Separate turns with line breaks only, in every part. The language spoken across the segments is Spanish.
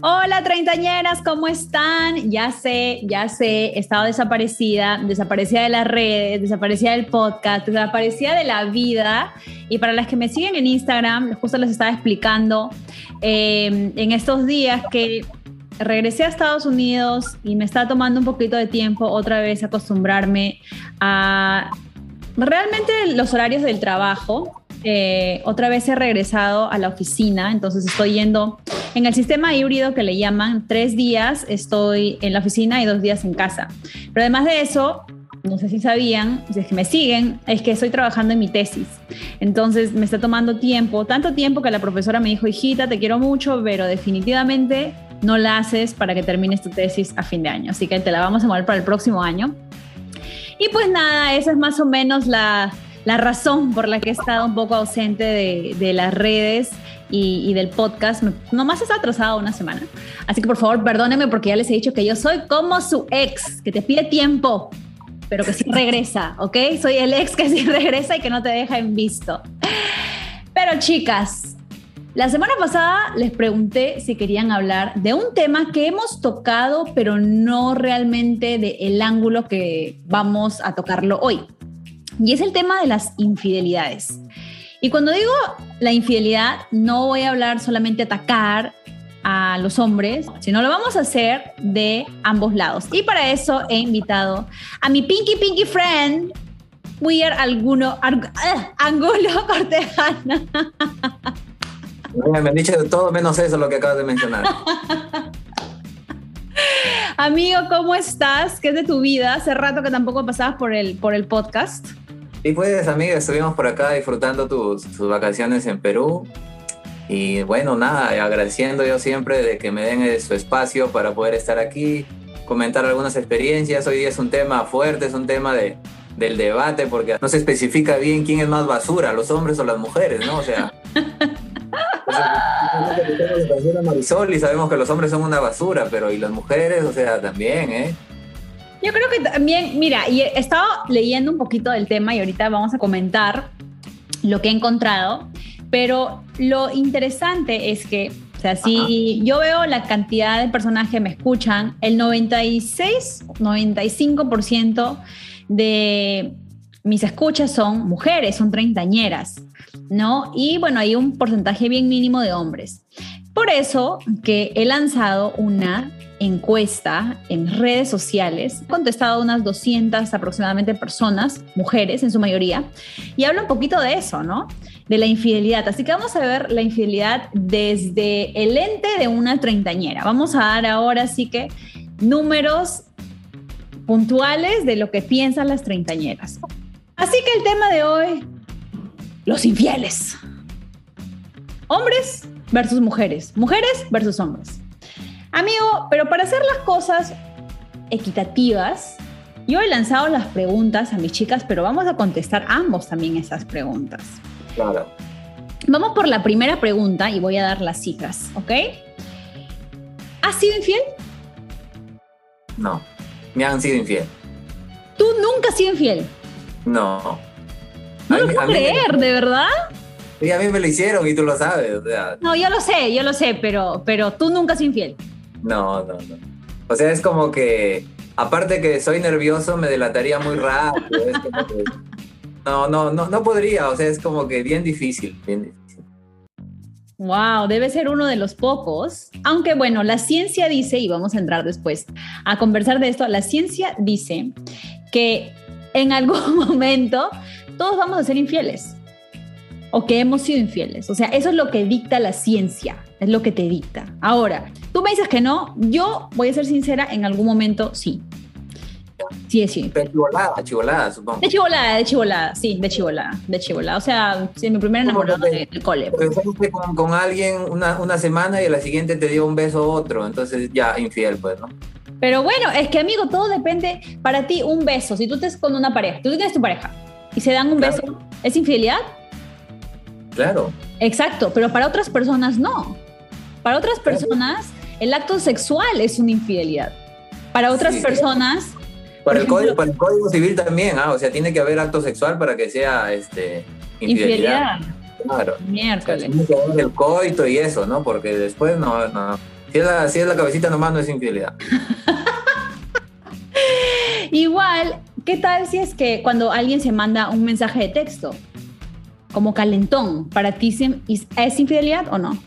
Hola treintañeras, ¿cómo están? Ya sé, ya sé, he estado desaparecida, desaparecida de las redes, desaparecida del podcast, desaparecida de la vida. Y para las que me siguen en Instagram, justo les estaba explicando eh, en estos días que regresé a Estados Unidos y me está tomando un poquito de tiempo otra vez acostumbrarme a realmente los horarios del trajo. Eh, otra vez he regresado a la oficina, entonces estoy yendo en el sistema híbrido que le llaman tres días estoy en la oficina y dos días en casa. Pero además de eso, no sé si sabían, si es que me siguen, es que estoy trabajando en mi tesis. Entonces me está tomando tiempo, tanto tiempo que la profesora me dijo, hijita, te quiero mucho, pero definitivamente no la haces para que termines tu tesis a fin de año. Así que te la vamos a mover para el próximo año. Y pues nada, esa es más o menos la, la razón por la que he estado un poco ausente de, de las redes y, del podcast. Nomás está atrasado una semana. Así que por favor, perdónenme porque ya les he dicho que yo soy como su ex, que te pide tiempo, pero que sí regresa, ¿ok? Soy el ex que sí regresa y que no te deja en visto. Pero chicas, la semana pasada les pregunté si querían hablar de un tema que hemos tocado, pero no realmente del el ángulo que vamos a tocarlo hoy. Y es el tema de las infidelidades. Y cuando digo la infidelidad, no voy a hablar solamente atacar a los hombres, sino lo vamos a hacer de ambos lados. Y para eso he invitado a mi pinky pinky friend, Weir Alguno, eh, Angulo Cortejana.
Me han dicho todo menos eso lo que acabas de mencionar.
Amigo, ¿cómo estás? ¿Qué es de tu vida? Hace rato que tampoco pasabas por el, por el podcast.
Y pues, amiga, estuvimos por acá disfrutando tus, tus, vacaciones en Perú. Y bueno, nada, agradeciendo yo siempre de que me den su espacio para poder estar aquí, comentar algunas experiencias. Hoy día es un tema fuerte, es un tema de, del debate, porque no se especifica bien quién es más basura, los hombres o las mujeres, ¿no? O sea. Marisol y sabemos que los hombres son una basura, pero y las mujeres, o sea, también, ¿eh?
Yo creo que también, mira, y he estado leyendo un poquito del tema y ahorita vamos a comentar lo que he encontrado, pero lo interesante es que, o sea, si yo veo la cantidad de personas que me escuchan, el 96, 95% de mis escuchas son mujeres, son treintañeras, ¿no? Y bueno, hay un porcentaje bien mínimo de hombres. Por eso que he lanzado una encuesta en redes sociales. He contestado unas 200 aproximadamente personas, mujeres en su mayoría, y habla un poquito de eso, ¿no? De la infidelidad. Así que vamos a ver la infidelidad desde el ente de una treintañera. Vamos a dar ahora sí que números puntuales de lo que piensan las treintañeras. Así que el tema de hoy, los infieles. Hombres versus mujeres, mujeres versus hombres. Amigo, pero para hacer las cosas equitativas, yo he lanzado las preguntas a mis chicas, pero vamos a contestar ambos también esas preguntas.
Claro.
Vamos por la primera pregunta y voy a dar las cifras, ¿ok? ¿Has sido infiel?
No, me han sido infiel.
¿Tú nunca has sido infiel?
No.
No lo puedo creer, ¿de verdad?
Sí, a mí me lo hicieron y tú lo sabes.
No, yo lo sé, yo lo sé, pero, pero tú nunca has infiel.
No, no, no. O sea, es como que, aparte que soy nervioso, me delataría muy rápido. no, no, no, no podría. O sea, es como que bien difícil, bien difícil.
Wow, debe ser uno de los pocos. Aunque bueno, la ciencia dice, y vamos a entrar después a conversar de esto, la ciencia dice que en algún momento todos vamos a ser infieles o que hemos sido infieles. O sea, eso es lo que dicta la ciencia, es lo que te dicta. Ahora, tú me dices que no, yo voy a ser sincera, en algún momento sí. Sí, sí.
De chivolada, chivolada, supongo.
De chivolada, de chivolada, sí, de chivolada, de chivolada. O sea, sí, mi primer enamorado del cole.
Porque fuiste con, alguien una, una, semana y a la siguiente te dio un beso otro, entonces ya infiel, pues, ¿no?
Pero bueno, es que amigo, todo depende. Para ti, un beso, si tú estás con una pareja, tú tienes tu pareja y se dan un beso, ¿es infidelidad?
Claro.
Exacto, pero para otras personas no. Para otras personas, el acto sexual es una infidelidad. Para otras personas.
Para el, código, para el, código, civil también, ¿ah? o sea, tiene que haber acto sexual para que sea este, infidelidad. Claro.
Miércoles.
el coito y eso, ¿no? Porque después no. no. Si, es la, si es la cabecita nomás, no es infidelidad.
Igual, ¿qué tal si es que cuando alguien se manda un mensaje de texto, como calentón, para ti es infidelidad o no?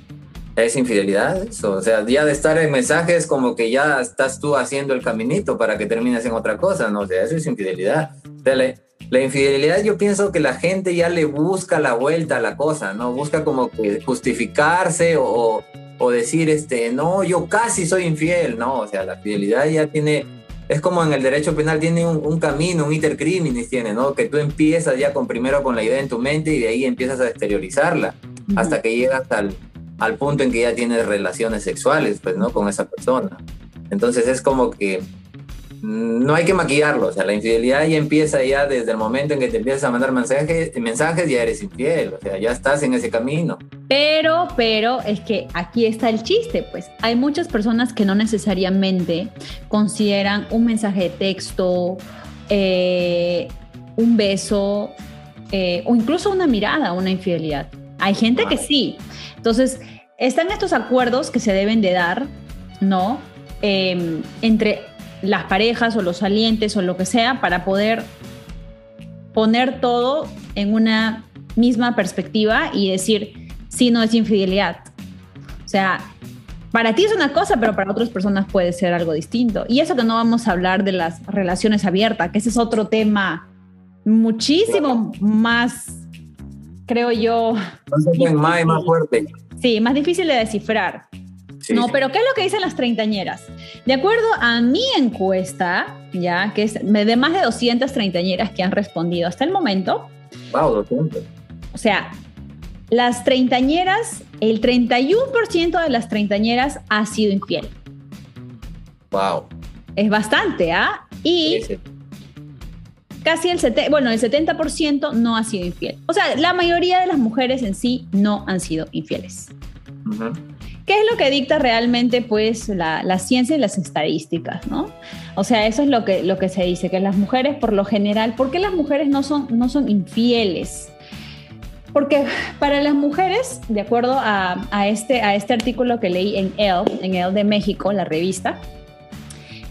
Es infidelidad eso, o sea, ya de estar en mensajes como que ya estás tú haciendo el caminito para que termines en otra cosa, ¿no? O sea, eso es infidelidad. Dale. La infidelidad yo pienso que la gente ya le busca la vuelta a la cosa, ¿no? Busca como que justificarse o, o decir, este, no, yo casi soy infiel, ¿no? O sea, la fidelidad ya tiene, es como en el derecho penal tiene un, camino, un intercriminis tiene, ¿no? Que tú empiezas ya con primero con la idea en tu mente y de ahí empiezas a exteriorizarla hasta que llegas al, al punto en que ya tienes relaciones sexuales, pues, ¿no? Con esa persona. Entonces es como que no hay que maquillarlo, o sea, la infidelidad ya empieza ya desde el momento en que te empiezas a mandar mensajes, mensajes ya eres infiel, o sea, ya estás en ese camino.
Pero, pero es que aquí está el chiste, pues hay muchas personas que no necesariamente consideran un mensaje de texto, eh, un beso eh, o incluso una mirada una infidelidad. Hay gente que sí. Entonces, están estos acuerdos que se deben de dar, ¿no? Em, entre las parejas o los salientes o lo que sea para poder poner todo en una misma perspectiva y decir, si no es infidelidad. O sea, para ti es una cosa, pero para otras personas puede ser algo distinto. Y eso que no vamos a hablar de las relaciones abiertas, que ese es otro tema muchísimo más, creo yo.
Más, más fuerte.
Sí, más difícil de descifrar no, pero ¿qué es lo que dicen las treintañeras? De acuerdo a mi encuesta, ya que es de más de 200 treintañeras que han respondido hasta el momento.
Wow, 200.
O sea, las treintañeras, el 31% de las treintañeras ha sido infiel.
Wow.
Es bastante, ¿ah? Y casi el, bueno, el 70% no ha sido infiel. O sea, la mayoría de las mujeres en sí no han sido infieles. ¿Qué es lo que dicta realmente pues la, ciencia y las estadísticas, ¿no? O sea, eso es lo que, lo que se dice, que las mujeres por lo general, ¿por qué las mujeres no son, no son infieles? Porque para las mujeres, de acuerdo a, este, a este artículo que leí en Elle, en Elle de México, la revista,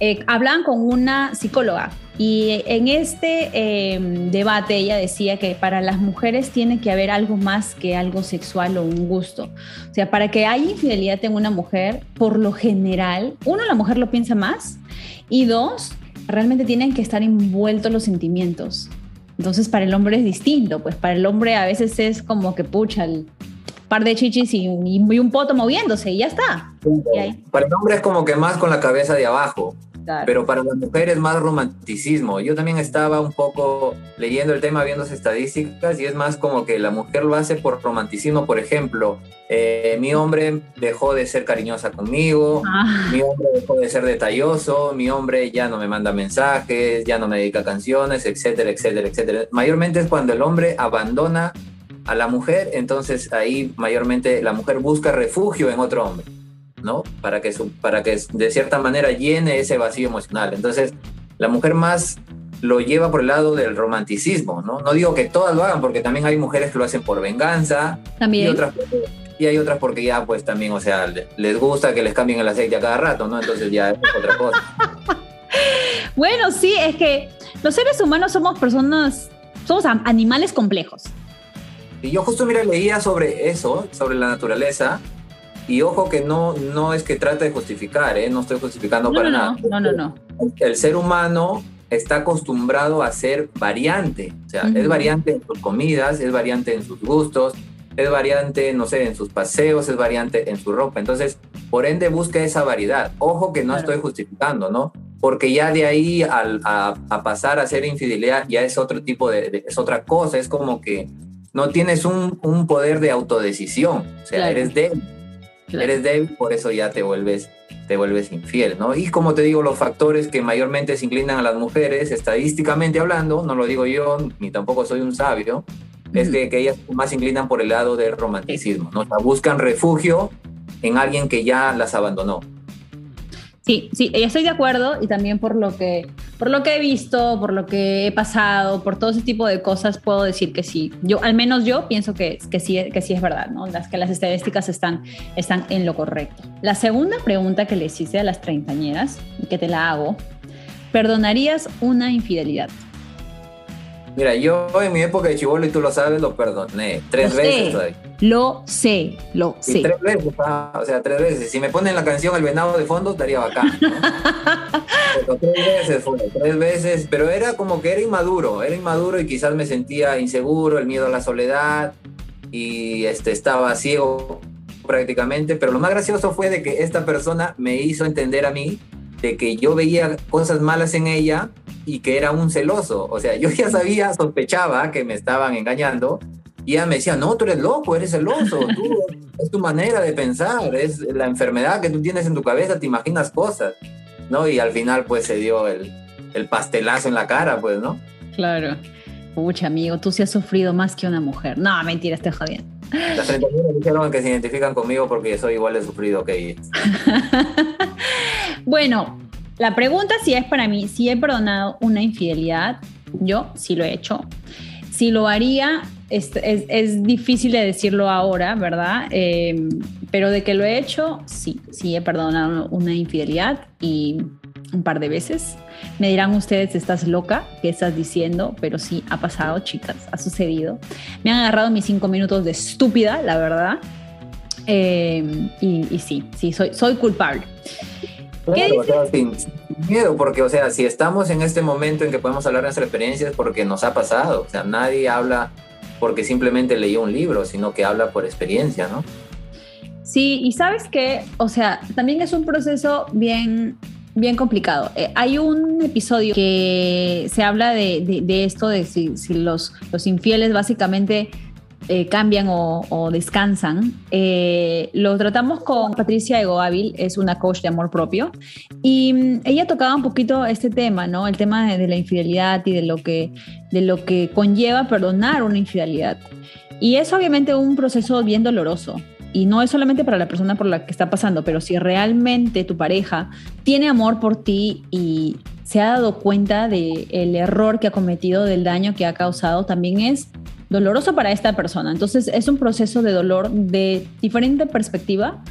eh, hablan con una psicóloga y en este em, debate ella decía que para las mujeres tiene que haber algo más que algo sexual o un gusto. O sea, para que haya infidelidad en una mujer, por lo general, uno, la mujer lo piensa más y dos, realmente tienen que estar envueltos los sentimientos. Entonces para el hombre es distinto, pues para el hombre a veces es como que pucha, el par de chichis y, un poto moviéndose y ya está.
Para el hombre es como que más con la cabeza de abajo. Pero para las mujeres más romanticismo. Yo también estaba un poco leyendo el tema, viendo las estadísticas, y es más como que la mujer lo hace por romanticismo. Por ejemplo, eh, mi hombre dejó de ser cariñosa conmigo, ah. mi hombre dejó de ser detalloso, mi hombre ya no me manda mensajes, ya no me dedica canciones, etcétera, etcétera, etcétera. Mayormente es cuando el hombre abandona a la mujer, entonces ahí mayormente la mujer busca refugio en otro hombre. ¿No? Para que, para que de cierta manera llene ese vacío emocional. Entonces, la mujer más lo lleva por el lado del romanticismo, ¿no? No digo que todas lo hagan, porque también hay mujeres que lo hacen por venganza.
También.
Y, otras, y hay otras porque ya, pues también, o sea, les gusta que les cambien el aceite a cada rato, ¿no? Entonces ya es otra cosa.
bueno, sí, es que los seres humanos somos personas, somos animales complejos.
Y yo justo, mira, leía sobre eso, sobre la naturaleza, y ojo que no, no es que trate de justificar, ¿eh? no estoy justificando para nada.
No, no, no.
El ser humano está acostumbrado a ser variante, o sea, es variante en sus comidas, es variante en sus gustos, es variante, no sé, en sus paseos, es variante en su ropa. Entonces, por ende, busca esa variedad. Ojo que no estoy justificando, ¿no? Porque ya de ahí al, a, pasar a ser infidelidad ya es otro tipo de, es otra cosa, es como que no tienes un, un poder de autodecisión, o sea, eres débil Eres débil, por eso ya te vuelves, te vuelves infiel, ¿no? Y como te digo, los factores que mayormente se inclinan a las mujeres, estadísticamente hablando, no lo digo yo, ni tampoco soy un sabio, es que, que, ellas más se inclinan por el lado del romanticismo, ¿no? O sea, buscan refugio en alguien que ya las abandonó.
Sí, sí, estoy de acuerdo y también por lo que por lo que he visto, por lo que he pasado, por todo ese tipo de cosas puedo decir que sí. Yo al menos yo pienso que, que sí que sí es verdad, ¿no? Las que las estadísticas están están en lo correcto. La segunda pregunta que les hice a las treintañeras, que te la hago, ¿perdonarías una infidelidad?
Mira, yo en mi época de chivolo, y tú lo sabes, lo perdoné tres veces todavía.
Lo sé, lo sé.
Tres veces, ah, o sea, tres veces. Si me ponen la canción El Venado de fondo, estaría bacán. tres veces fue, tres veces, pero era como que era inmaduro, era inmaduro y quizás me sentía inseguro, el miedo a la soledad y este, estaba ciego prácticamente, pero lo más gracioso fue de que esta persona me hizo entender a mí de que yo veía cosas malas en ella y que era un celoso. O sea, yo ya sabía, sospechaba que me estaban engañando y ella me decía, no, tú eres loco, eres celoso, es tu manera de pensar, es la enfermedad que tú tienes en tu cabeza, te imaginas cosas, ¿no? Y al final pues se dio el, el pastelazo en la cara, pues, ¿no?
Claro. Pucha, amigo, tú sí has sufrido más que una mujer. No, mentira, estoy jodiendo.
Las 31 dijeron que se identifican conmigo porque soy igual de sufrido que ellas.
bueno, la pregunta si es para mí, si he perdonado una infidelidad, yo sí lo he hecho. Si lo haría, es, es, difícil de decirlo ahora, ¿verdad? Eh, pero de que lo he hecho, sí, sí he perdonado una infidelidad y un par de veces. Me dirán ustedes, estás loca, ¿qué estás diciendo? Pero sí, ha pasado, chicas, ha sucedido. Me han agarrado mis cinco minutos de estúpida, la verdad. Eh, y, y, sí, sí, soy, soy culpable.
Claro, sin, miedo, porque, o sea, si estamos en este momento en que podemos hablar de nuestras experiencias, porque nos ha pasado. O sea, nadie habla porque simplemente leyó un libro, sino que habla por experiencia, ¿no?
Sí, y sabes que, o sea, también es un proceso bien, bien complicado. Eh, hay un episodio que se habla de, de, esto, de si, los, infieles básicamente eh, cambian o, descansan. Eh, lo tratamos con Patricia Egoávil, es una coach de amor propio, y mm, ella tocaba un poquito este tema, ¿no? El tema de, la infidelidad y de lo, que, de lo que conlleva perdonar una infidelidad. Y es obviamente un proceso bien doloroso, y no es solamente para la persona por la que está pasando, pero si realmente tu pareja tiene amor por ti y se ha dado cuenta del el error que ha cometido, del daño que ha causado, también es doloroso para esta persona. Entonces es un proceso de dolor de diferente perspectiva,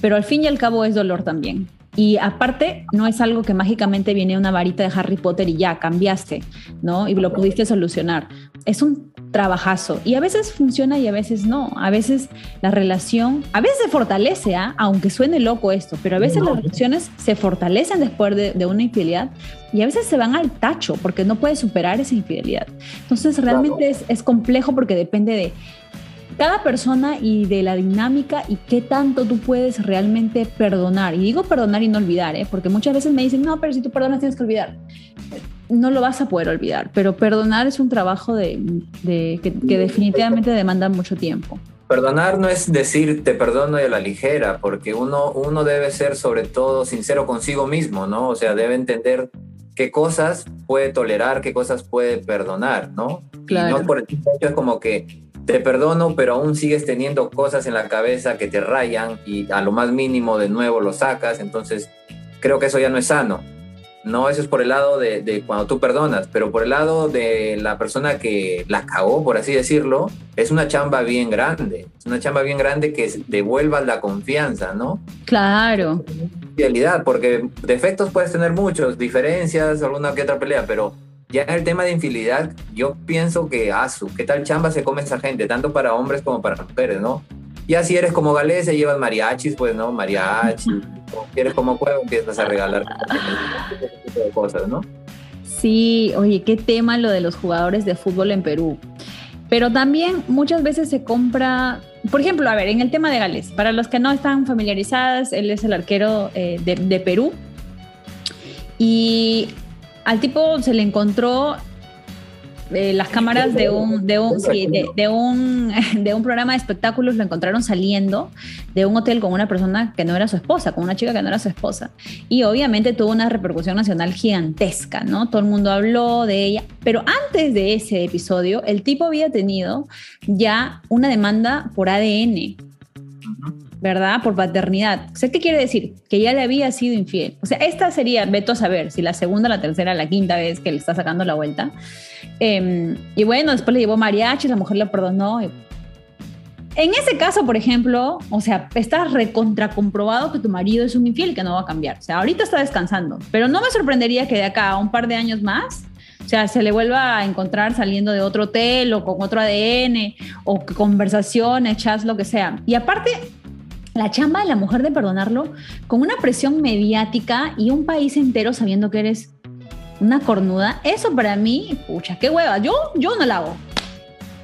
pero al fin y al cabo es dolor también. Y aparte, no es algo que mágicamente viene una varita de Harry Potter y ya cambiaste, ¿no? Y lo pudiste solucionar. Es un trabajazo. Y a veces funciona y a veces no. A veces la relación, a veces se fortalece, ¿ah? aunque suene loco esto, pero a veces las relaciones se fortalecen después de, una infidelidad y a veces se van al tacho porque no puedes superar esa infidelidad. Entonces realmente es, es complejo porque depende de cada persona y de la dinámica y qué tanto tú puedes realmente perdonar. Y digo perdonar y no olvidar, ¿eh? porque muchas veces me dicen, no, pero si tú perdonas tienes que olvidar no lo vas a poder olvidar, pero perdonar es un trabajo de, que, definitivamente demanda mucho tiempo.
Perdonar no es decir te perdono y a la ligera, porque uno, uno debe ser sobre todo sincero consigo mismo, ¿no? O sea, debe entender qué cosas puede tolerar, qué cosas puede perdonar, ¿no? Claro. Y no por el hecho es como que te perdono, pero aún sigues teniendo cosas en la cabeza que te rayan y a lo más mínimo de nuevo lo sacas, entonces creo que eso ya no es sano. No, eso es por el lado de, cuando tú perdonas, pero por el lado de la persona que la cagó, por así decirlo, es una chamba bien grande. Es una chamba bien grande que devuelva la confianza, ¿no?
Claro.
Fidelidad, porque defectos puedes tener muchos, diferencias, alguna que otra pelea, pero ya en el tema de infidelidad, yo pienso que, asu, ¿qué tal chamba se come esa gente? Tanto para hombres como para mujeres, ¿no? Ya si eres como galesa, llevas mariachis, pues, ¿no? Mariachi. Si eres como cuevo, empiezas a regalar cosas, ¿no?
Sí, oye, qué tema lo de los jugadores de fútbol en Perú. Pero también muchas veces se compra, por ejemplo, a ver, en el tema de Gales, para los que no están familiarizadas, él es el arquero eh, de Perú. Y al tipo se le encontró eh, las cámaras de un, de un, de, un, de un programa de espectáculos lo encontraron saliendo de un hotel con una persona que no era su esposa, con una chica que no era su esposa. Y obviamente tuvo una repercusión nacional gigantesca, ¿no? Todo el mundo habló de ella. Pero antes de ese episodio, el tipo había tenido ya una demanda por ADN. ¿Verdad? Por paternidad. O sea, ¿qué quiere decir? Que ya le había sido infiel. O sea, esta sería, veto a saber, si la segunda, la tercera, la quinta vez que le está sacando la vuelta. Em, y bueno, después le llevó mariachi, la mujer le perdonó. En ese caso, por ejemplo, o sea, está recontra comprobado que tu marido es un infiel que no va a cambiar. O sea, ahorita está descansando, pero no me sorprendería que de acá a un par de años más, o sea, se le vuelva a encontrar saliendo de otro hotel o con otro ADN o conversaciones, chats, lo que sea. Y aparte, la chamba de la mujer de perdonarlo con una presión mediática y un país entero sabiendo que eres una cornuda, eso para mí, pucha, qué hueva, yo, yo no la hago.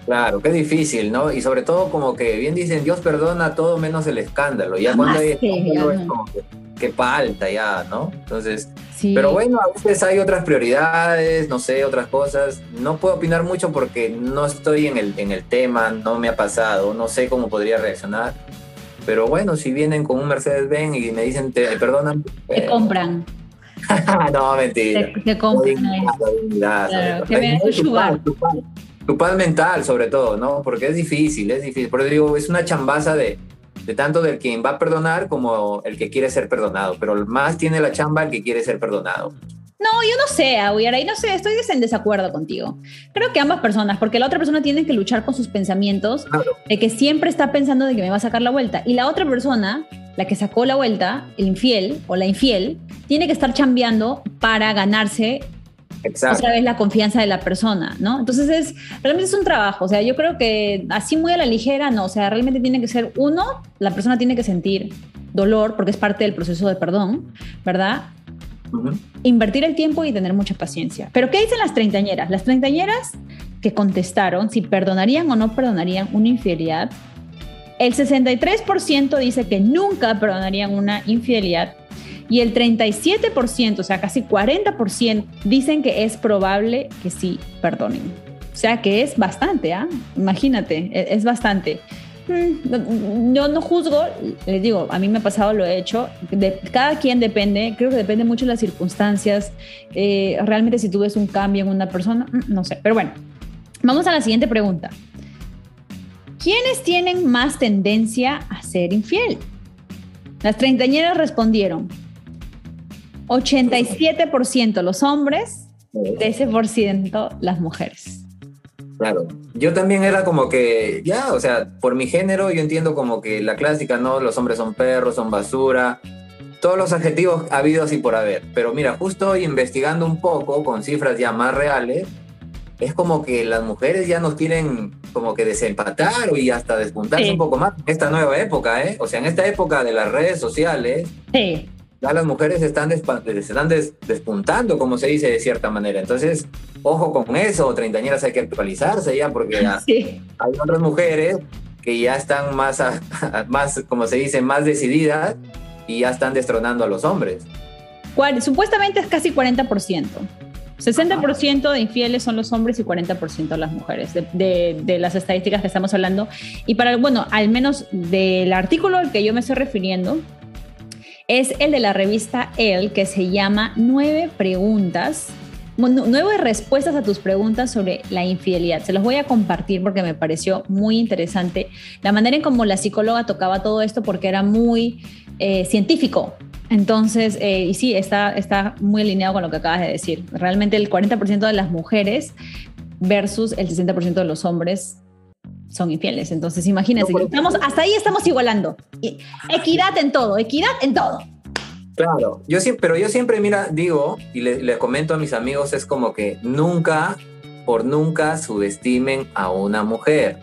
Claro, qué difícil, ¿no? Y sobre todo como que bien dicen, Dios perdona todo menos el escándalo. Ya cuando hay escándalo es como que, falta ya, ¿no? Entonces, pero bueno, a veces hay otras prioridades, no sé, otras cosas. No puedo opinar mucho porque no estoy en el, en el tema, no me ha pasado, no sé cómo podría reaccionar. Pero bueno, si vienen con un Mercedes-Benz y me dicen, te perdonan.
Te eh, compran.
no, mentira.
Te, compran.
tu, paz, mental, sobre todo, ¿no? Porque es difícil, es difícil. Por eso digo, es una chambaza de, de tanto del quien va a perdonar como el que quiere ser perdonado. Pero más tiene la chamba el que quiere ser perdonado.
No, yo no sé, Aguiar, ahí no sé, estoy en desacuerdo contigo. Creo que ambas personas, porque la otra persona tiene que luchar con sus pensamientos, de que siempre está pensando de que me va a sacar la vuelta. Y la otra persona, la que sacó la vuelta, el infiel o la infiel, tiene que estar chambeando para ganarse otra vez la confianza de la persona, ¿no? Entonces es, realmente es un trabajo, o sea, yo creo que así muy a la ligera, no, o sea, realmente tiene que ser, uno, la persona tiene que sentir dolor porque es parte del proceso de perdón, ¿verdad? Invertir el tiempo y tener mucha paciencia. Pero ¿qué dicen las treintañeras? Las treintañeras que contestaron si perdonarían o no perdonarían una infidelidad, el 63% dice que nunca perdonarían una infidelidad y el 37%, o sea, casi 40%, dicen que es probable que sí perdonen. O sea, que es bastante, ¿ah? Imagínate, e-, es bastante. Mm, yo no juzgo, les digo, a mí me ha pasado, lo he hecho. Cada quien depende, creo que depende mucho de las circunstancias. Eh, realmente, si tú ves un cambio en una persona, mm, no sé. Pero bueno, vamos a la siguiente pregunta. ¿Quiénes tienen más tendencia a ser infiel? Las treintañeras respondieron: 87% los hombres, 13% las mujeres.
Claro. Yo también era como que, ya, o sea, por mi género yo entiendo como que la clásica, ¿no? Los hombres son perros, son basura, todos los adjetivos habidos y por haber. Pero mira, justo investigando un poco con cifras ya más reales, es como que las mujeres ya nos quieren como que desempatar y hasta despuntarse un poco más en esta nueva época, ¿eh? O sea, en esta época de las redes sociales, sí ya las mujeres están, están despuntando, como se dice de cierta manera. Entonces, ojo con eso, treintañeras hay que actualizarse ya, porque hay otras mujeres que ya están más, más, como se dice, más decididas y ya están destronando a los hombres.
Supuestamente es casi 40%. 60% de infieles son los hombres y 40% las mujeres, de, de, las estadísticas que estamos hablando. Y para, bueno, al menos del artículo al que yo me estoy refiriendo, es el de la revista El, que se llama Nueve preguntas, nueve respuestas a tus preguntas sobre la infidelidad. Se los voy a compartir porque me pareció muy interesante la manera en cómo la psicóloga tocaba todo esto porque era muy eh, científico. Entonces, eh, y sí, está, está muy alineado con lo que acabas de decir. Realmente el 40% de las mujeres versus el 60% de los hombres son infieles. Entonces, imagínense, estamos, hasta ahí estamos igualando. Equidad en todo, equidad en todo.
Claro, yo siempre, pero yo siempre, mira, digo y le, comento a mis amigos, es como que nunca, por nunca subestimen a una mujer.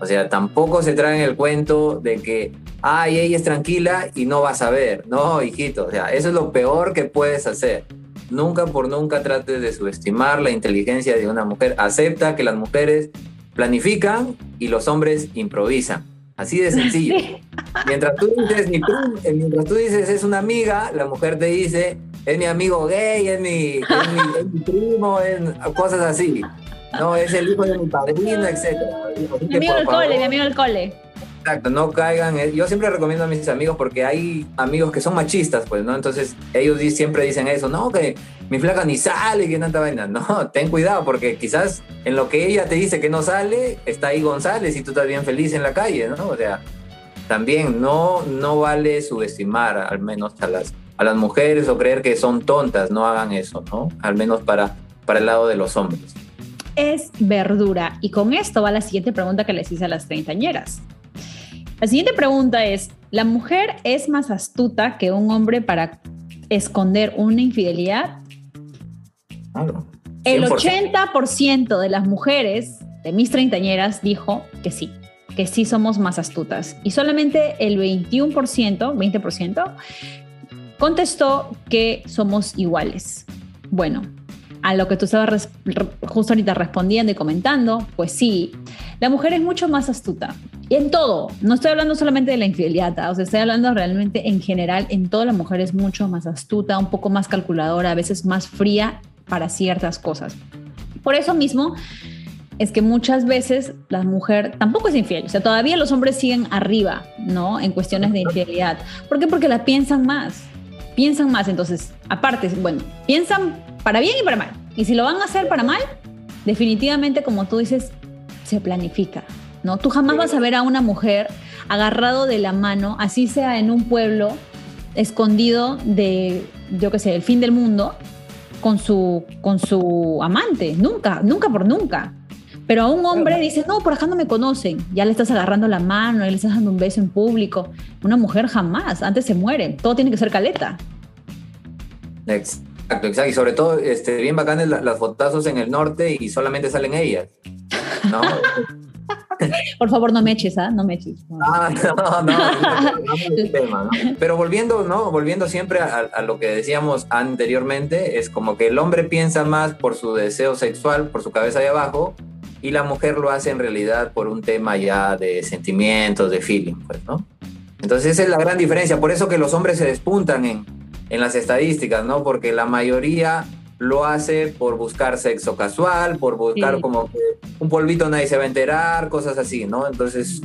O sea, tampoco se traen el cuento de que, ay, ella es tranquila y no vas a ver. No, hijito, o sea, eso es lo peor que puedes hacer. Nunca por nunca trates de subestimar la inteligencia de una mujer. Acepta que las mujeres planifican y los hombres improvisan. Así de sencillo. Mientras tú dices, eh, mientras tú dices es una amiga, la mujer te dice es mi amigo gay, es mi, es mi, primo, cosas así. no, es el hijo de mi padrino, etc.
Mi amigo del cole, mi amigo del cole.
Exacto, no caigan. Yo siempre recomiendo a mis amigos porque hay amigos que son machistas, pues, ¿no? Entonces ellos siempre dicen eso, no, que mi flaca ni sale, que tanta vaina. No, ten cuidado porque quizás en lo que ella te dice que no sale, está ahí González y tú estás bien feliz en la calle, ¿no? O sea, también no, no vale subestimar al menos a las, a las mujeres o creer que son tontas, no hagan eso, ¿no? Al menos para, para el lado de los hombres.
Es verdura. Y con esto va la siguiente pregunta que les hice a las treintañeras. La siguiente pregunta es, ¿la mujer es más astuta que un hombre para esconder una infidelidad? El 80% de las mujeres de mis treintañeras dijo que sí, que sí somos más astutas. Y solamente el 21%, 20%, contestó que somos iguales. Bueno, a lo que tú estabas justo ahorita respondiendo y comentando, pues sí, la mujer es mucho más astuta. Y en todo, no estoy hablando solamente de la infidelidad, o sea, estoy hablando realmente en general, en toda la mujer es mucho más astuta, un poco más calculadora, a veces más fría para ciertas cosas. Por eso mismo es que muchas veces la mujer tampoco es infiel, o sea, todavía los hombres siguen arriba, ¿no? En cuestiones de infidelidad. ¿Por qué? Porque la piensan más, piensan más, entonces, aparte, bueno, piensan para bien y para mal. Y si lo van a hacer para mal, definitivamente, como tú dices, se planifica, ¿no? Tú jamás vas a ver a una mujer agarrado de la mano, así sea en un pueblo escondido de, yo qué sé, el fin del mundo, con su, con su amante. Nunca, nunca por nunca. Pero a un hombre dice, no, por acá no me conocen. Ya le estás agarrando la mano, ya le estás dando un beso en público. Una mujer jamás, antes se muere. Todo tiene que ser caleta.
Exacto, exacto. Y sobre todo, este, bien bacanes las fotazos en el norte y solamente salen ellas. ¿no?
Por favor, no me eches, ¿ah? No me eches.
Ah, no, no, Pero volviendo, ¿no? Volviendo siempre a, lo que decíamos anteriormente, es como que el hombre piensa más por su deseo sexual, por su cabeza de abajo, y la mujer lo hace en realidad por un tema ya de sentimientos, de feeling, pues, ¿no? Entonces esa es la gran diferencia, por eso que los hombres se despuntan en, en las estadísticas, ¿no? Porque la mayoría lo hace por buscar sexo casual, por buscar como que un polvito nadie se va a enterar, cosas así, ¿no? Entonces,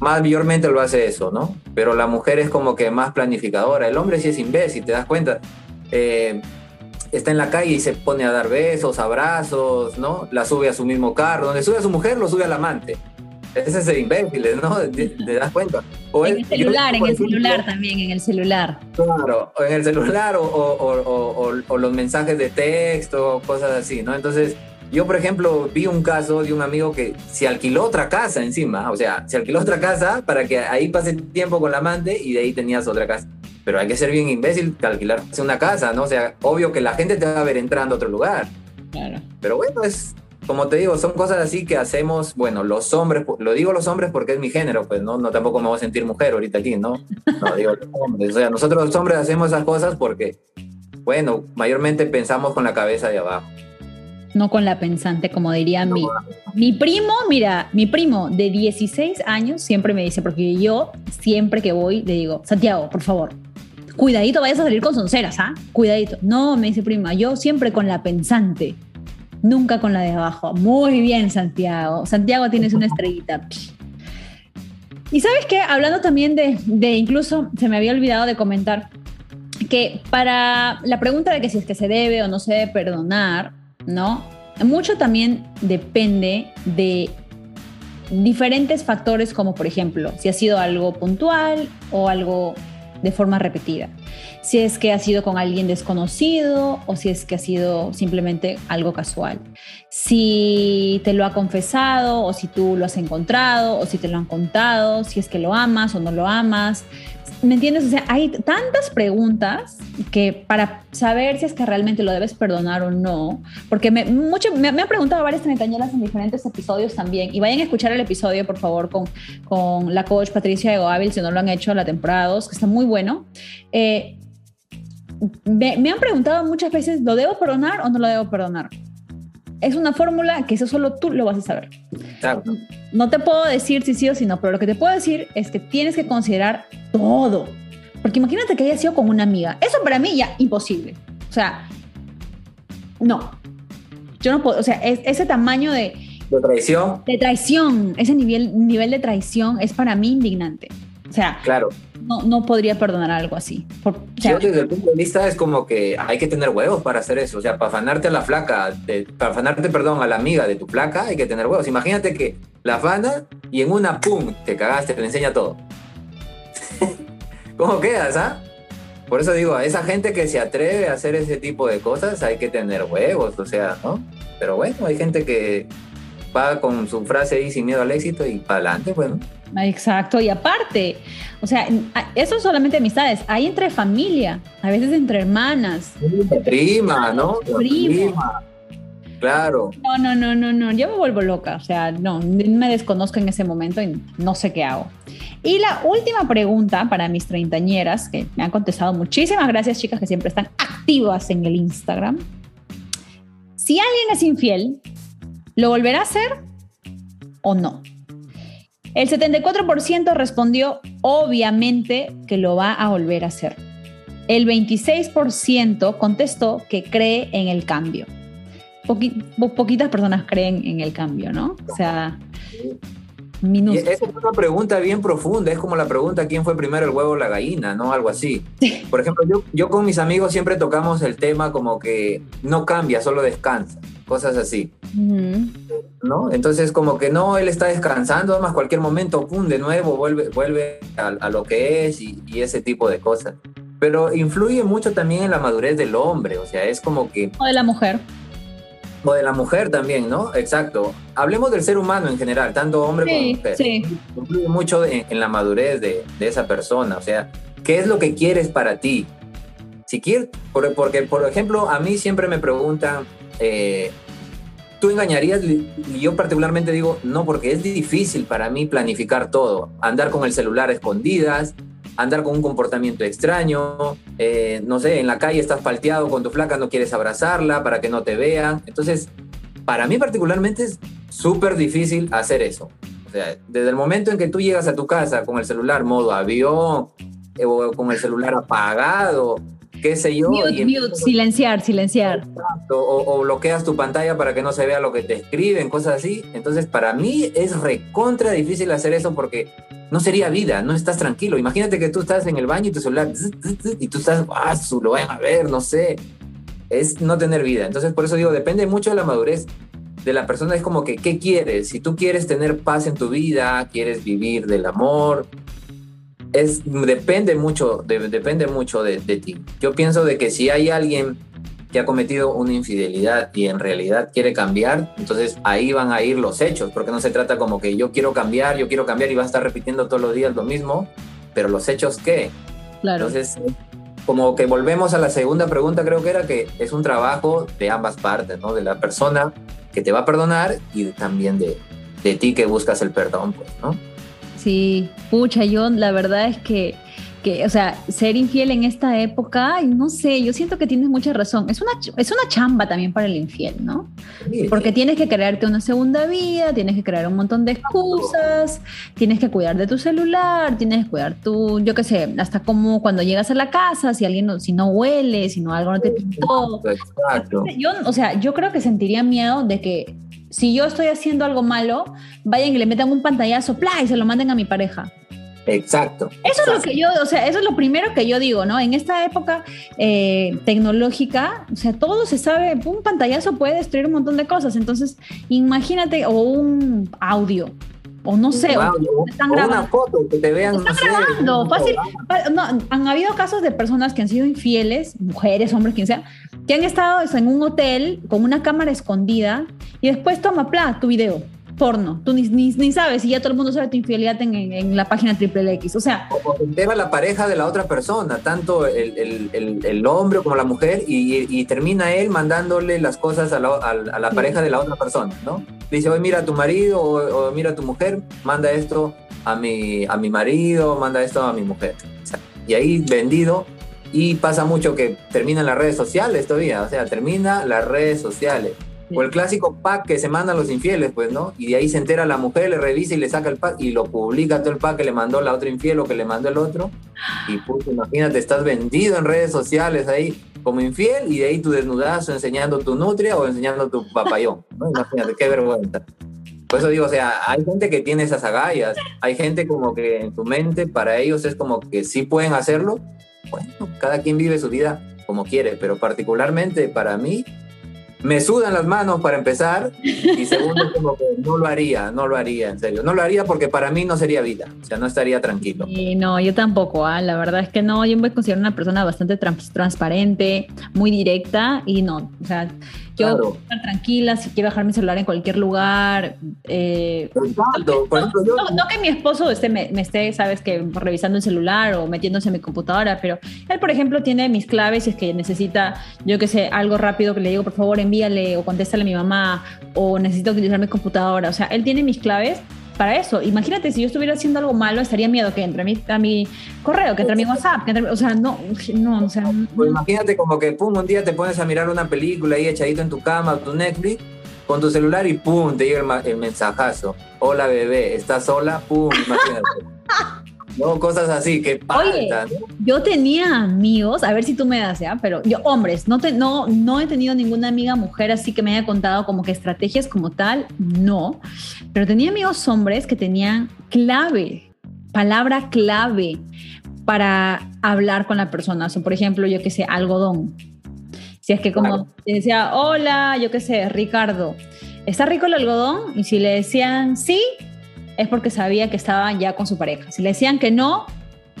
mayormente lo hace eso, ¿no? Pero la mujer es como que más planificadora. El hombre sí es imbécil, te das cuenta. Eh, está en la calle y se pone a dar besos, abrazos, ¿no? La sube a su mismo carro. Donde sube a su mujer, lo sube al amante. Ese es el imbécil, ¿no? ¿Te, das cuenta?
O en el celular, en el celular también, en el celular.
Claro, o en el celular o, o, o, los mensajes de texto, cosas así, ¿no? Entonces, yo, por ejemplo, vi un caso de un amigo que se alquiló otra casa encima, o sea, se alquiló otra casa para que ahí pase tiempo con la amante y de ahí tenías otra casa. Pero hay que ser bien imbécil que alquilarse una casa, ¿no? O sea, obvio que la gente te va a ver entrando a otro lugar. Claro. Pero bueno, es, como te digo, son cosas así que hacemos, bueno, los hombres, lo digo los hombres porque es mi género, pues no, no tampoco me voy a sentir mujer ahorita aquí, ¿no? No digo los hombres, o sea, nosotros los hombres hacemos esas cosas porque, bueno, mayormente pensamos con la cabeza de abajo.
No con la pensante, como diría mi, mi primo, mira, mi primo de 16 años siempre me dice, porque yo siempre que voy le digo, Santiago, por favor, cuidadito, vayas a salir con sonceras, ¿ah? Cuidadito. No, me dice prima, yo siempre con la pensante nunca con la de abajo. Muy bien, Santiago. Santiago, tienes una estrellita. Y sabes qué, hablando también de, de, incluso, se me había olvidado de comentar, que para la pregunta de que si es que se debe o no se debe perdonar, ¿no? Mucho también depende de diferentes factores como por ejemplo si ha sido algo puntual o algo de forma repetida si es que ha sido con alguien desconocido o si es que ha sido simplemente algo casual. Si te lo ha confesado o si tú lo has encontrado o si te lo han contado, si es que lo amas o no lo amas. ¿Me entiendes? O sea, hay tantas preguntas que para saber si es que realmente lo debes perdonar o no, porque me, mucho, me, han preguntado varias treintañeras en diferentes episodios también, y vayan a escuchar el episodio, por favor, con, con la coach Patricia Egoávil, si no lo han hecho, la temporada 2, que está muy bueno. Eh, me, han preguntado muchas veces, ¿lo debo perdonar o no lo debo perdonar? Es una fórmula que eso solo tú lo vas a saber. No te puedo decir si sí o si no, pero lo que te puedo decir es que tienes que considerar todo. Porque imagínate que haya sido con una amiga. Eso para mí ya imposible. O sea, no. Yo no puedo, o sea, ese tamaño de...
De traición.
De traición, ese nivel, nivel de traición es para mí indignante. O sea,
claro.
No, podría perdonar algo así.
Yo desde el punto de vista es como que hay que tener huevos para hacer eso. O sea, para afanarte a la flaca, para afanarte, perdón, a la amiga de tu flaca, hay que tener huevos. Imagínate que la afana y en una, ¡pum!, te cagaste, te enseña todo. ¿Cómo quedas, ah? Por eso digo, a esa gente que se atreve a hacer ese tipo de cosas hay que tener huevos, o sea, ¿no? Pero bueno, hay gente que va con su frase ahí sin miedo al éxito y para adelante, bueno.
Exacto, y aparte, o sea, eso es solamente amistades, hay entre familia, a veces entre hermanas.
Prima, ¿no? Prima. Claro.
No, no, no, no, no, yo me vuelvo loca, o sea, no, me desconozco en ese momento y no sé qué hago. Y la última pregunta para mis treintañeras, que me han contestado muchísimas gracias chicas que siempre están activas en el Instagram. Si alguien es infiel, ¿lo volverá a hacer o no? El 74% respondió obviamente que lo va a volver a hacer. El 26% contestó que cree en el cambio poquitas personas creen en el cambio, ¿no? O sea.
Esa es una pregunta bien profunda, es como la pregunta quién fue primero el huevo o la gallina, ¿no? Algo así. Por ejemplo, yo, yo con mis amigos siempre tocamos el tema como que no cambia, solo descansa, cosas así. ¿No? Entonces como que no, él está descansando, además cualquier momento, pum, de nuevo, vuelve, vuelve a, lo que es y, y ese tipo de cosas. Pero influye mucho también en la madurez del hombre, o sea, es como que...
O de la mujer
o de la mujer también, ¿no? Exacto. Hablemos del ser humano en general, tanto hombre como mujer. Sí. Influye mucho en, la madurez de, esa persona. O sea, ¿qué es lo que quieres para ti? Si quieres, porque, por ejemplo, a mí siempre me preguntan, eh, ¿tú engañarías? Yo particularmente digo, no, porque es difícil para mí planificar todo. Andar con el celular escondidas, andar con un comportamiento extraño, eh, no sé, en la calle estás palteado con tu flaca, no quieres abrazarla para que no te vean. Entonces, para mí particularmente es súper difícil hacer eso. O sea, desde el momento en que tú llegas a tu casa con el celular modo avión eh, o con el celular apagado, qué sé yo.
Mute, mute, silenciar, silenciar.
O, o, bloqueas tu pantalla para que no se vea lo que te escriben, cosas así. Entonces, para mí es recontra difícil hacer eso porque no sería vida, no estás tranquilo. Imagínate que tú estás en el baño y tu celular y tú estás, ah, lo van a ver, no sé. Es no tener vida. Entonces, por eso digo, depende mucho de la madurez de la persona. Es como que, ¿qué quieres? Si tú quieres tener paz en tu vida, quieres vivir del amor, es, depende mucho, depende mucho de, de ti. Yo pienso de que si hay alguien que ha cometido una infidelidad y en realidad quiere cambiar, entonces ahí van a ir los hechos, porque no se trata como que yo quiero cambiar, yo quiero cambiar y va a estar repitiendo todos los días lo mismo, pero los hechos qué?
Claro.
Entonces, como que volvemos a la segunda pregunta, creo que era que es un trabajo de ambas partes, ¿no? De la persona que te va a perdonar y también de, de ti que buscas el perdón, pues, ¿no?
Sí, pucha, yo la verdad es que que, o sea, ser infiel en esta época, no sé, yo siento que tienes mucha razón. Es una, es una chamba también para el infiel, ¿no? Porque tienes que crearte una segunda vida, tienes que crear un montón de excusas, tienes que cuidar de tu celular, tienes que cuidar tu, yo qué sé, hasta como cuando llegas a la casa, si alguien, no, si no huele, si no algo no te pintó. Exacto. Yo, o sea, yo creo que sentiría miedo de que si yo estoy haciendo algo malo, vayan y le metan un pantallazo, ¡plá! y se lo manden a mi pareja.
Exacto.
Eso es lo que yo, o sea, eso es lo primero que yo digo, ¿no? En esta época eh, tecnológica, o sea, todo se sabe, un pantallazo puede destruir un montón de cosas. Entonces, imagínate, o un audio, o no sé, o
están grabando. una foto que te vean.
Están grabando, fácil. No, han habido casos de personas que han sido infieles, mujeres, hombres, quien sea, que han estado en un hotel con una cámara escondida y después toma, pla, tu video porno. Tú ni, ni, sabes y ya todo el mundo sabe tu infidelidad en, en, la página triple X. O sea.
O entera la pareja de la otra persona, tanto el, el, el, hombre como la mujer, y, y, termina él mandándole las cosas a la, a, la pareja de la otra persona, ¿no? Dice, oye, mira a tu marido o, mira a tu mujer, manda esto a mi, a mi marido, manda esto a mi mujer. y ahí vendido. Y pasa mucho que termina en las redes sociales todavía, o sea, termina las redes sociales. O el clásico pack que se mandan los infieles, pues, ¿no? Y de ahí se entera la mujer, le revisa y le saca el pack y lo publica todo el pack que le mandó la otra infiel o que le mandó el otro. Y pues, imagínate, estás vendido en redes sociales ahí. como infiel y de ahí tu desnudazo enseñando tu nutria o enseñando tu papayón. ¿no? Imagínate, qué vergüenza. Por eso digo, o sea, hay gente que tiene esas agallas, hay gente como que en tu mente para ellos es como que sí pueden hacerlo. Bueno, cada quien vive su vida como quiere, pero particularmente para mí me sudan las manos para empezar y segundo como que no lo haría, no lo haría, en serio. No lo haría porque para mí no sería vida, o sea, no estaría tranquilo.
Y no, yo tampoco, ¿ah? la verdad es que no, yo me considero una persona bastante transparente, muy directa y no, o sea, yo claro. estar tranquila, si quiero dejar mi celular en cualquier lugar. Eh,
Exacto. Por ejemplo,
yo... no, no, que mi esposo esté, me, me, esté, sabes, que revisando el celular o metiéndose en mi computadora, pero él, por ejemplo, tiene mis claves y es que necesita, yo que sé, algo rápido que le digo, por favor, envíale o contéstale a mi mamá o necesito utilizar mi computadora. O sea, él tiene mis claves para eso. Imagínate si yo estuviera haciendo algo malo, estaría miedo que entre a mi, a mi correo, que entre a mi WhatsApp, que entre, o sea, no, no, o sea.
Pues imagínate como que, pum, un día te pones a mirar una película ahí echadito en tu cama, tu Netflix, con tu celular y pum, te llega el, el mensajazo. Hola bebé, ¿estás sola? Pum, imagínate. No, cosas así, que
Oye, yo tenía amigos, a ver si tú me das, ¿ya? Pero yo, hombres, no, te, no, no he tenido ninguna amiga mujer así que me haya contado como que estrategias como tal, no. Pero tenía amigos hombres que tenían clave, palabra clave para hablar con la persona. O por ejemplo, yo que sé, algodón. Si es que como claro. decía, hola, yo qué sé, Ricardo, ¿está rico el algodón? Y si le decían sí, es porque sabía que estaban ya con su pareja. Si le decían que no,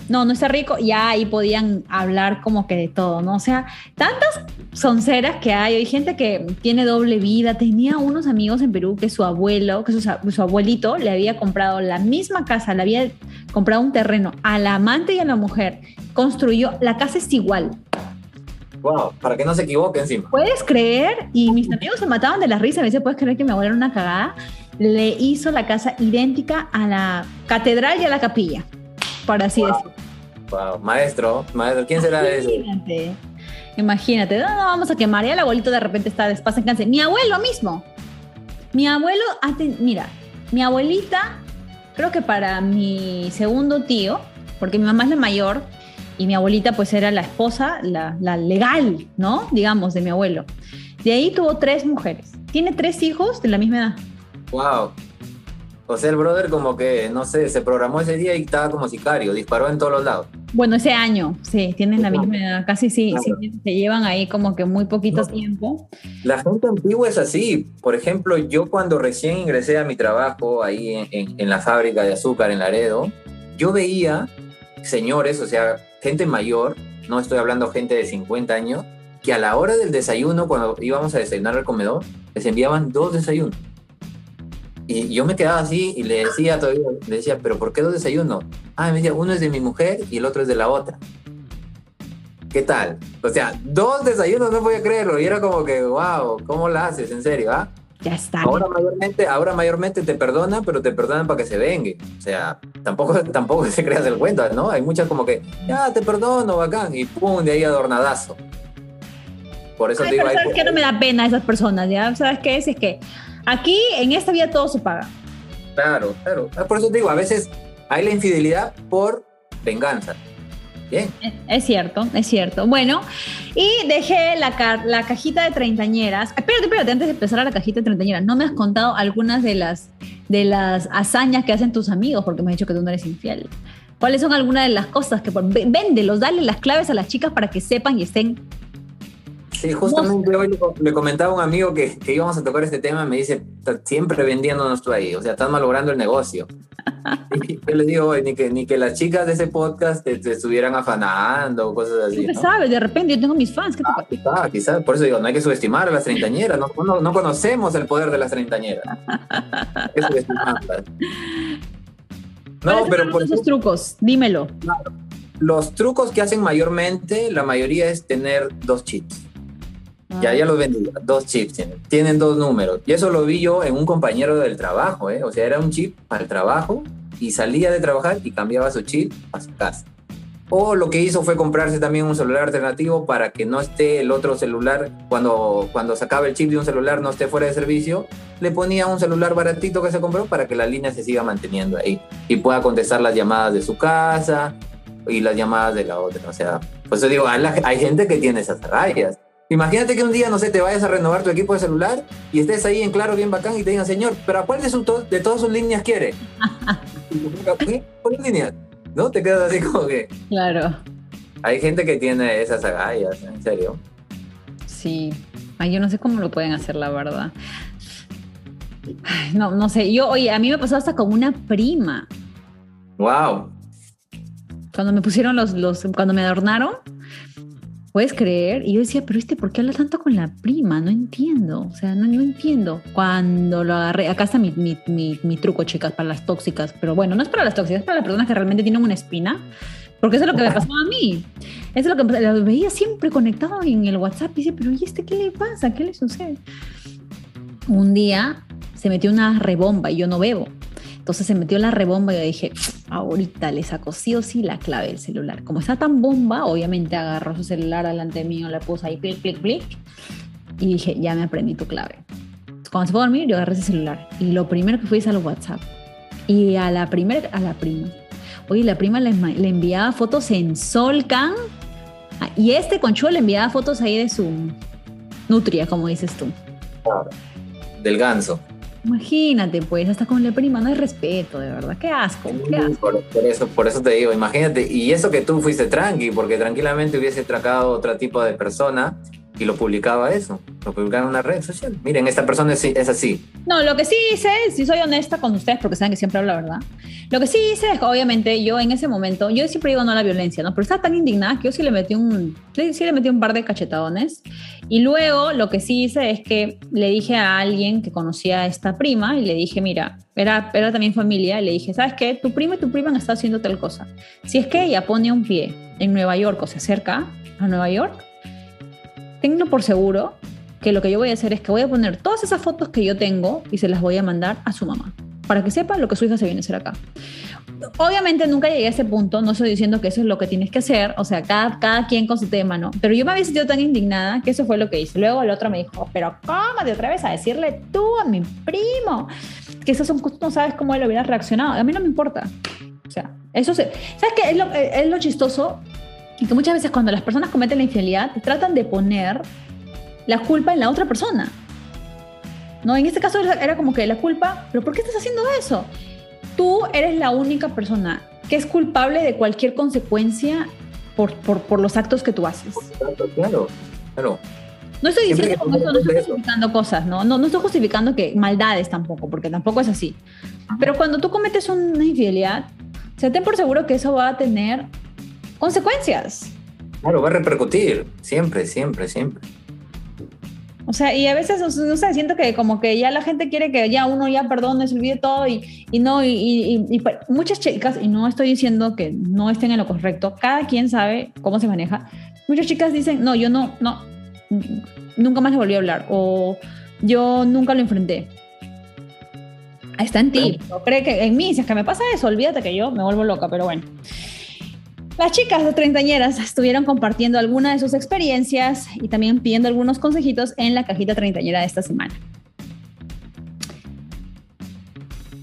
no, no está rico, ya ahí podían hablar como que de todo, ¿no? O sea, tantas sonceras que hay. Hay gente que tiene doble vida. Tenía unos amigos en Perú que su abuelo, que su, abuelito le había comprado la misma casa, le había comprado un terreno al amante y a la mujer. Construyó, la casa es igual.
Wow, para que no se equivoque encima.
¿Puedes creer? Y mis amigos se mataban de la risa. Me dice, ¿puedes creer que mi abuela era una cagada? le hizo la casa idéntica a la catedral y a la capilla, por así
wow.
decirlo.
Wow, maestro, maestro, ¿quién será
imagínate, ese? Imagínate, no, no, vamos a quemar. Y el abuelito de repente está despacio en cáncer. Mi abuelo mismo. Mi abuelo, mira, mi abuelita, creo que para mi segundo tío, porque mi mamá es la mayor y mi abuelita pues era la esposa, la, la legal, ¿no? Digamos, de mi abuelo. De ahí tuvo tres mujeres. Tiene tres hijos de la misma edad.
Wow. O sea, el brother como que, no sé, se programó ese día y estaba como sicario, disparó en todos los lados.
Bueno, ese año, sí, tienen la misma edad, casi sí, claro. sí, se llevan ahí como que muy poquito no. tiempo.
La gente antigua es así. Por ejemplo, yo cuando recién ingresé a mi trabajo ahí en, en, en la fábrica de azúcar en Laredo, yo veía señores, o sea, gente mayor, no estoy hablando gente de 50 años, que a la hora del desayuno, cuando íbamos a desayunar al comedor, les enviaban dos desayunos. Y yo me quedaba así y le decía todavía, le decía, pero ¿por qué dos desayunos? Ah, me decía, uno es de mi mujer y el otro es de la otra. ¿Qué tal? O sea, dos desayunos, no podía creerlo. Y era como que, wow, ¿cómo la haces? En serio, ¿ah?
Ya está.
Ahora mayormente, ahora mayormente te perdonan, pero te perdonan para que se vengue. O sea, tampoco, tampoco se creas el cuento, ¿no? Hay muchas como que, ya, te perdono, bacán. Y pum, de ahí adornadazo.
Por eso Ay, te digo... Pero ¿Sabes qué? No me da pena a esas personas, ¿ya? ¿Sabes qué es? Es que Aquí, en esta vida, todo se paga.
Claro, claro. Por eso te digo, a veces hay la infidelidad por venganza.
Es cierto, es cierto. Bueno, y dejé la, la cajita de treintañeras. Espérate, espérate, antes de empezar a la cajita de treintañeras, no me has contado algunas de las, de las hazañas que hacen tus amigos, porque me has dicho que tú no eres infiel. ¿Cuáles son algunas de las cosas que... Véndelos, dale las claves a las chicas para que sepan y estén
Sí, justamente hoy le comentaba a un amigo que, que, íbamos a tocar este tema, me dice, siempre vendiéndonos tú ahí, o sea, estás malogrando el negocio. y yo le digo, ni que, ni que las chicas de ese podcast te, te estuvieran afanando o cosas así.
¿no? sabes? De repente yo tengo mis fans. ¿qué
ah, quizá, quizá, por eso digo, no hay que subestimar a las treintañeras, no, no, no conocemos el poder de las treintañeras. hay que subestimarlas.
No, pero por esos trucos, dímelo.
Claro. Los trucos que hacen mayormente, la mayoría es tener dos chips. Ya, ya los vendí, dos chips tienen, tienen dos números. Y eso lo vi yo en un compañero del trabajo, ¿eh? O sea, era un chip para el trabajo y salía de trabajar y cambiaba su chip a su casa. O lo que hizo fue comprarse también un celular alternativo para que no esté el otro celular, cuando, cuando sacaba el chip de un celular no esté fuera de servicio, le ponía un celular baratito que se compró para que la línea se siga manteniendo ahí y pueda contestar las llamadas de su casa, y las llamadas de la otra. O sea, pues eso digo, hay gente que tiene esas rayas. Imagínate que un día, no sé, te vayas a renovar tu equipo de celular y estés ahí en claro, bien bacán, y te digan, señor, pero ¿a cuál de, su de todas sus líneas quiere? ¿Qué? ¿Cuáles líneas? ¿No? Te quedas así como que.
Claro.
Hay gente que tiene esas agallas, en serio.
Sí. Ay, yo no sé cómo lo pueden hacer, la verdad. no, no sé. Yo, oye, a mí me pasó hasta con una prima.
Wow.
Cuando me pusieron los, los, cuando me adornaron, ¿Puedes creer? Y yo decía, pero este, ¿por qué habla tanto con la prima? No entiendo, o sea, no, no entiendo. Cuando lo agarré, acá está mi, mi, mi, truco, chicas, para las tóxicas, pero bueno, no es para las tóxicas, es para las personas que realmente tienen una espina, porque eso es lo que me pasó a mí. Eso es lo que lo veía siempre conectado en el WhatsApp y decía, pero ¿y este qué le pasa? ¿Qué le sucede? Un día se metió una rebomba y yo no bebo. Entonces se metió la rebomba y yo dije, ahorita le saco sí o sí la clave del celular. Como está tan bomba, obviamente agarró su celular delante mío, le puse ahí clic, clic, clic. Y dije, ya me aprendí tu clave. Cuando se fue a dormir, yo agarré ese celular. Y lo primero que fui es a los WhatsApp. Y a la primera, a la prima. Oye, la prima le, enviaba fotos en Solcan. Ah, y este conchudo le enviaba fotos ahí de su nutria, como dices tú.
Del ganso.
Imagínate, pues, hasta con la prima no hay respeto, de verdad. Qué asco, qué asco.
Por, eso, por eso te digo, imagínate, y eso que tú fuiste tranqui, porque tranquilamente hubiese tracado otro tipo de persona y lo publicaba eso, lo publicaba en una red social. Miren, esta persona es, es, así.
No, lo que sí hice, si soy honesta con ustedes, porque saben que siempre hablo la verdad, lo que sí hice es obviamente yo en ese momento, yo siempre digo no a la violencia, ¿no? Pero estaba tan indignada que yo sí le metí un, sí le metí un par de cachetadones. Y luego lo que sí hice es que le dije a alguien que conocía a esta prima y le dije, mira, era, era también familia, y le dije, ¿sabes qué? Tu prima y tu prima han estado haciendo tal cosa. Si es que ella pone un pie en Nueva York o se acerca a Nueva York, tengo por seguro que lo que yo voy a hacer es que voy a poner todas esas fotos que yo tengo y se las voy a mandar a su mamá para que sepa lo que su hija se viene a hacer acá. Obviamente nunca llegué a ese punto, no estoy diciendo que eso es lo que tienes que hacer, o sea, cada, cada quien con su tema, ¿no? Pero yo me había sentido tan indignada que eso fue lo que hice. Luego el otro me dijo, pero ¿cómo te atreves a decirle tú a mi primo? Que eso son no sabes cómo él hubiera reaccionado. A mí no me importa. O sea, eso se... ¿Sabes qué? Es lo, es lo chistoso y que muchas veces cuando las personas cometen la infidelidad, tratan de poner la culpa en la otra persona. ¿No? En este caso era como que la culpa, pero ¿por qué estás haciendo eso? Tú eres la única persona que es culpable de cualquier consecuencia por, por, por los actos que tú haces.
Claro, claro.
No estoy diciendo con no estoy justificando cosas, ¿no? ¿no? No estoy justificando que maldades tampoco, porque tampoco es así. Pero cuando tú cometes una infidelidad, se ten por seguro que eso va a tener consecuencias.
Claro, va a repercutir, siempre, siempre, siempre.
O sea, y a veces, no sé, siento que como que ya la gente quiere que ya uno ya perdone, se olvide todo y, y no, y, y, pues, muchas chicas, y no estoy diciendo que no estén en lo correcto, cada quien sabe cómo se maneja. Muchas chicas dicen, no, yo no, no, nunca más le volví a hablar o yo nunca lo enfrenté. Está en ti, no cree que en mí, si es que me pasa eso, olvídate que yo me vuelvo loca, pero bueno. Las chicas de treintañeras estuvieron compartiendo algunas de sus experiencias y también pidiendo algunos consejitos en la cajita treintañera de esta semana.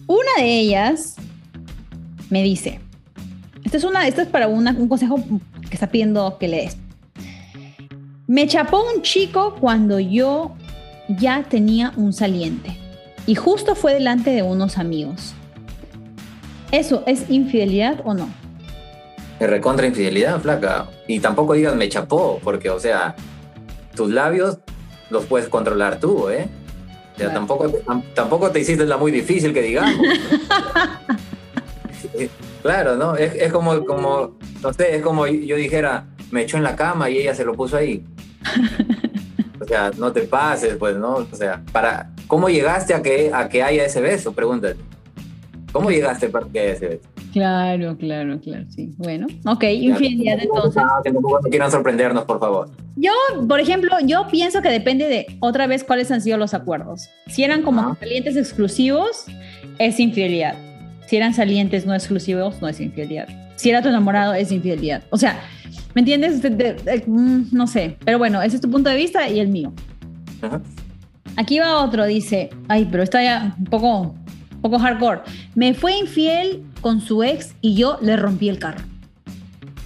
Una de ellas me dice, esto es, una, esto es para un consejo que está pidiendo que lees. Me chapó un chico cuando yo ya tenía un saliente y justo fue delante de unos amigos. ¿Eso es infidelidad o no?
Recontra infidelidad, flaca. Y tampoco digas me chapó, porque, o sea, tus labios los puedes controlar tú, ¿eh? O sea, tampoco, tampoco te hiciste la muy difícil que digamos. claro, ¿no? Es, como, como, no sé, es como yo dijera, me echó en la cama y ella se lo puso ahí. O sea, no te pases, pues, ¿no? O sea, para, ¿cómo llegaste a que, a que haya ese beso? Pregúntate. ¿Cómo llegaste para que haya ese beso?
Claro, claro, claro, sí. Bueno, ok, infidelidad entonces.
No quieran sorprendernos, por favor.
Yo, por ejemplo, yo pienso que depende de otra vez cuáles han sido los acuerdos. Si eran como salientes exclusivos, es infidelidad. Si eran salientes no exclusivos, no es infidelidad. Si era tu enamorado, es infidelidad. O sea, ¿me entiendes? Mm, no sé, pero bueno, ese es tu punto de vista y el mío. Aquí va otro, dice, ay, pero está ya un poco poco hardcore. Me fue infiel con su ex y yo le rompí el carro.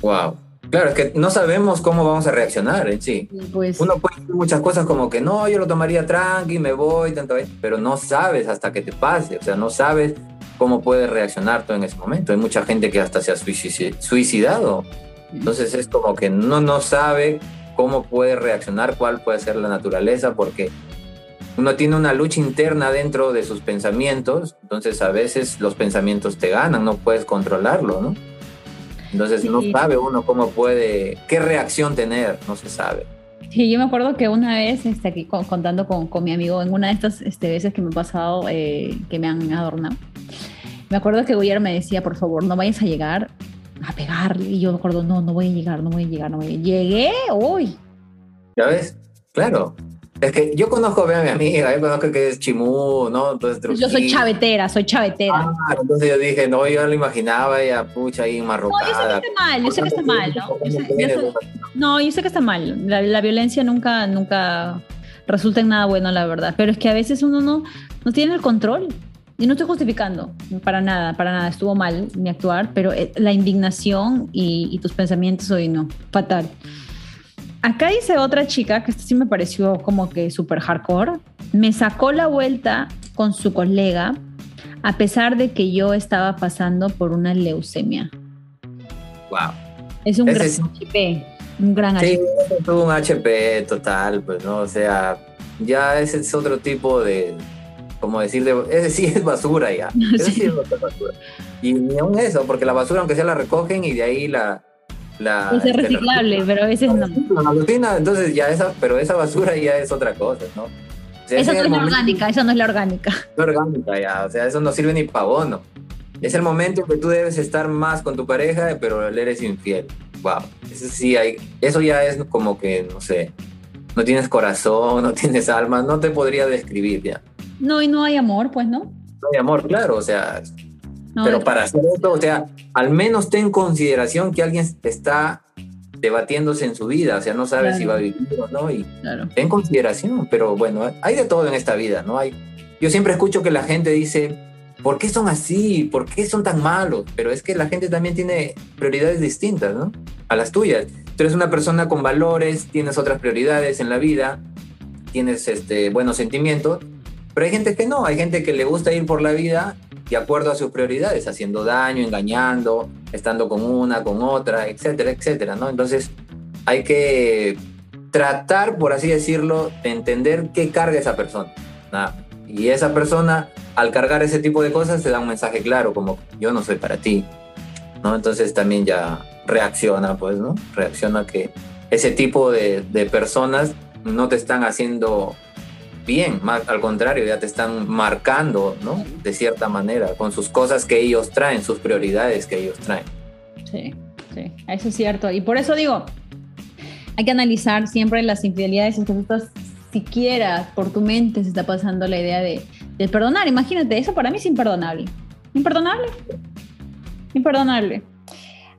Wow. Claro, es que no sabemos cómo vamos a reaccionar en sí.
Pues,
Uno puede decir muchas cosas como que no, yo lo tomaría tranqui, me voy, tanto, pero no sabes hasta que te pase, o sea, no sabes cómo puedes reaccionar tú en ese momento. Hay mucha gente que hasta se ha suici- suicidado. Entonces es como que no, no sabe cómo puede reaccionar, cuál puede ser la naturaleza, porque uno tiene una lucha interna dentro de sus pensamientos, entonces a veces los pensamientos te ganan, no puedes controlarlo, ¿no? Entonces no sabe uno cómo puede, qué reacción tener, no se sabe.
Sí, yo me acuerdo que una vez, este, aquí con- contando con, con mi amigo, en una de estas este, veces que me ha pasado, eh, que me han adornado, me acuerdo que Guillermo me decía, por favor, no vayas a llegar a pegarle. Y yo me acuerdo, no, no voy a llegar, no voy a llegar, no voy a llegar. Llegué, uy.
¿Ya ves? Claro. Es que yo conozco a mi amiga, yo conozco que es Chimú, ¿no? Entonces,
Yo soy chavetera, soy chavetera.
Ah, entonces yo dije, no, yo lo imaginaba ella, pucha, ahí
no, yo sé que
marrocada.
está mal, yo sé que está mal, ¿no? Yo sé- yo sé- No, yo sé que está mal. La, la violencia nunca, nunca resulta en nada bueno, la verdad. Pero es que a veces uno no, no tiene el control. Y no estoy justificando, para nada, para nada. Estuvo mal mi actuar, pero eh, la indignación y, y tus pensamientos hoy no, fatal. Acá dice otra chica, que esto sí me pareció como que súper hardcore. Me sacó la vuelta con su colega, a pesar de que yo estaba pasando por una leucemia.
Wow.
Es un
Ese
gran. HP, un gran
Sí,
HP.
un HP total, pues, ¿no? O sea, ya ese es otro tipo de, como decir, de, ese sí es basura ya. Ese sí,
Sí.
es basura. Y ni aún eso, porque la basura, aunque sea la recogen y de ahí la... la
Es reciclable, pero a veces no.
La alucina, entonces ya esa, pero esa basura ya es otra cosa, ¿no? O sea,
Esa no es la orgánica, esa no es la orgánica.
no orgánica ya, o sea, eso no sirve ni para bono. Es el momento en que tú debes estar más con tu pareja, pero le eres infiel. Wow, eso sí hay, eso ya es como que, no sé, no tienes corazón, no tienes alma, no te podría describir ya.
No, y no hay amor, pues, ¿no?
No hay amor, claro, o sea,
No,
pero para hacer esto, o sea, al menos ten consideración que alguien está debatiéndose en su vida, o sea, no
Claro.
si va a vivir o no, y
claro.
ten consideración, pero bueno, hay de todo en esta vida, ¿no? Hay, yo siempre escucho que la gente dice, ¿por qué son así? ¿Por qué son tan malos? Pero es que la gente también tiene prioridades distintas, ¿no? A las tuyas. Tú eres una persona con valores, tienes otras prioridades en la vida, tienes este, buenos sentimientos, pero hay gente que no, hay gente que le gusta ir por la vida de acuerdo a sus prioridades, haciendo daño, engañando, estando con una, con otra, etcétera, etcétera, ¿no? Entonces hay que tratar, por así decirlo, de entender qué carga esa persona. Y esa persona, al cargar ese tipo de cosas, te da un mensaje claro, como yo no soy para ti. ¿no? Entonces también ya reacciona, pues, ¿no? Reacciona que ese tipo de personas no te están haciendo bien, más al contrario, ya te están marcando, ¿no? De cierta manera, con sus cosas que ellos traen, sus prioridades que ellos traen.
Sí, sí, eso es cierto. Y por eso digo, hay que analizar siempre las infidelidades en que tú estás, siquiera por tu mente se está pasando la idea de, de perdonar. Imagínate, eso para mí es imperdonable. Imperdonable. Imperdonable.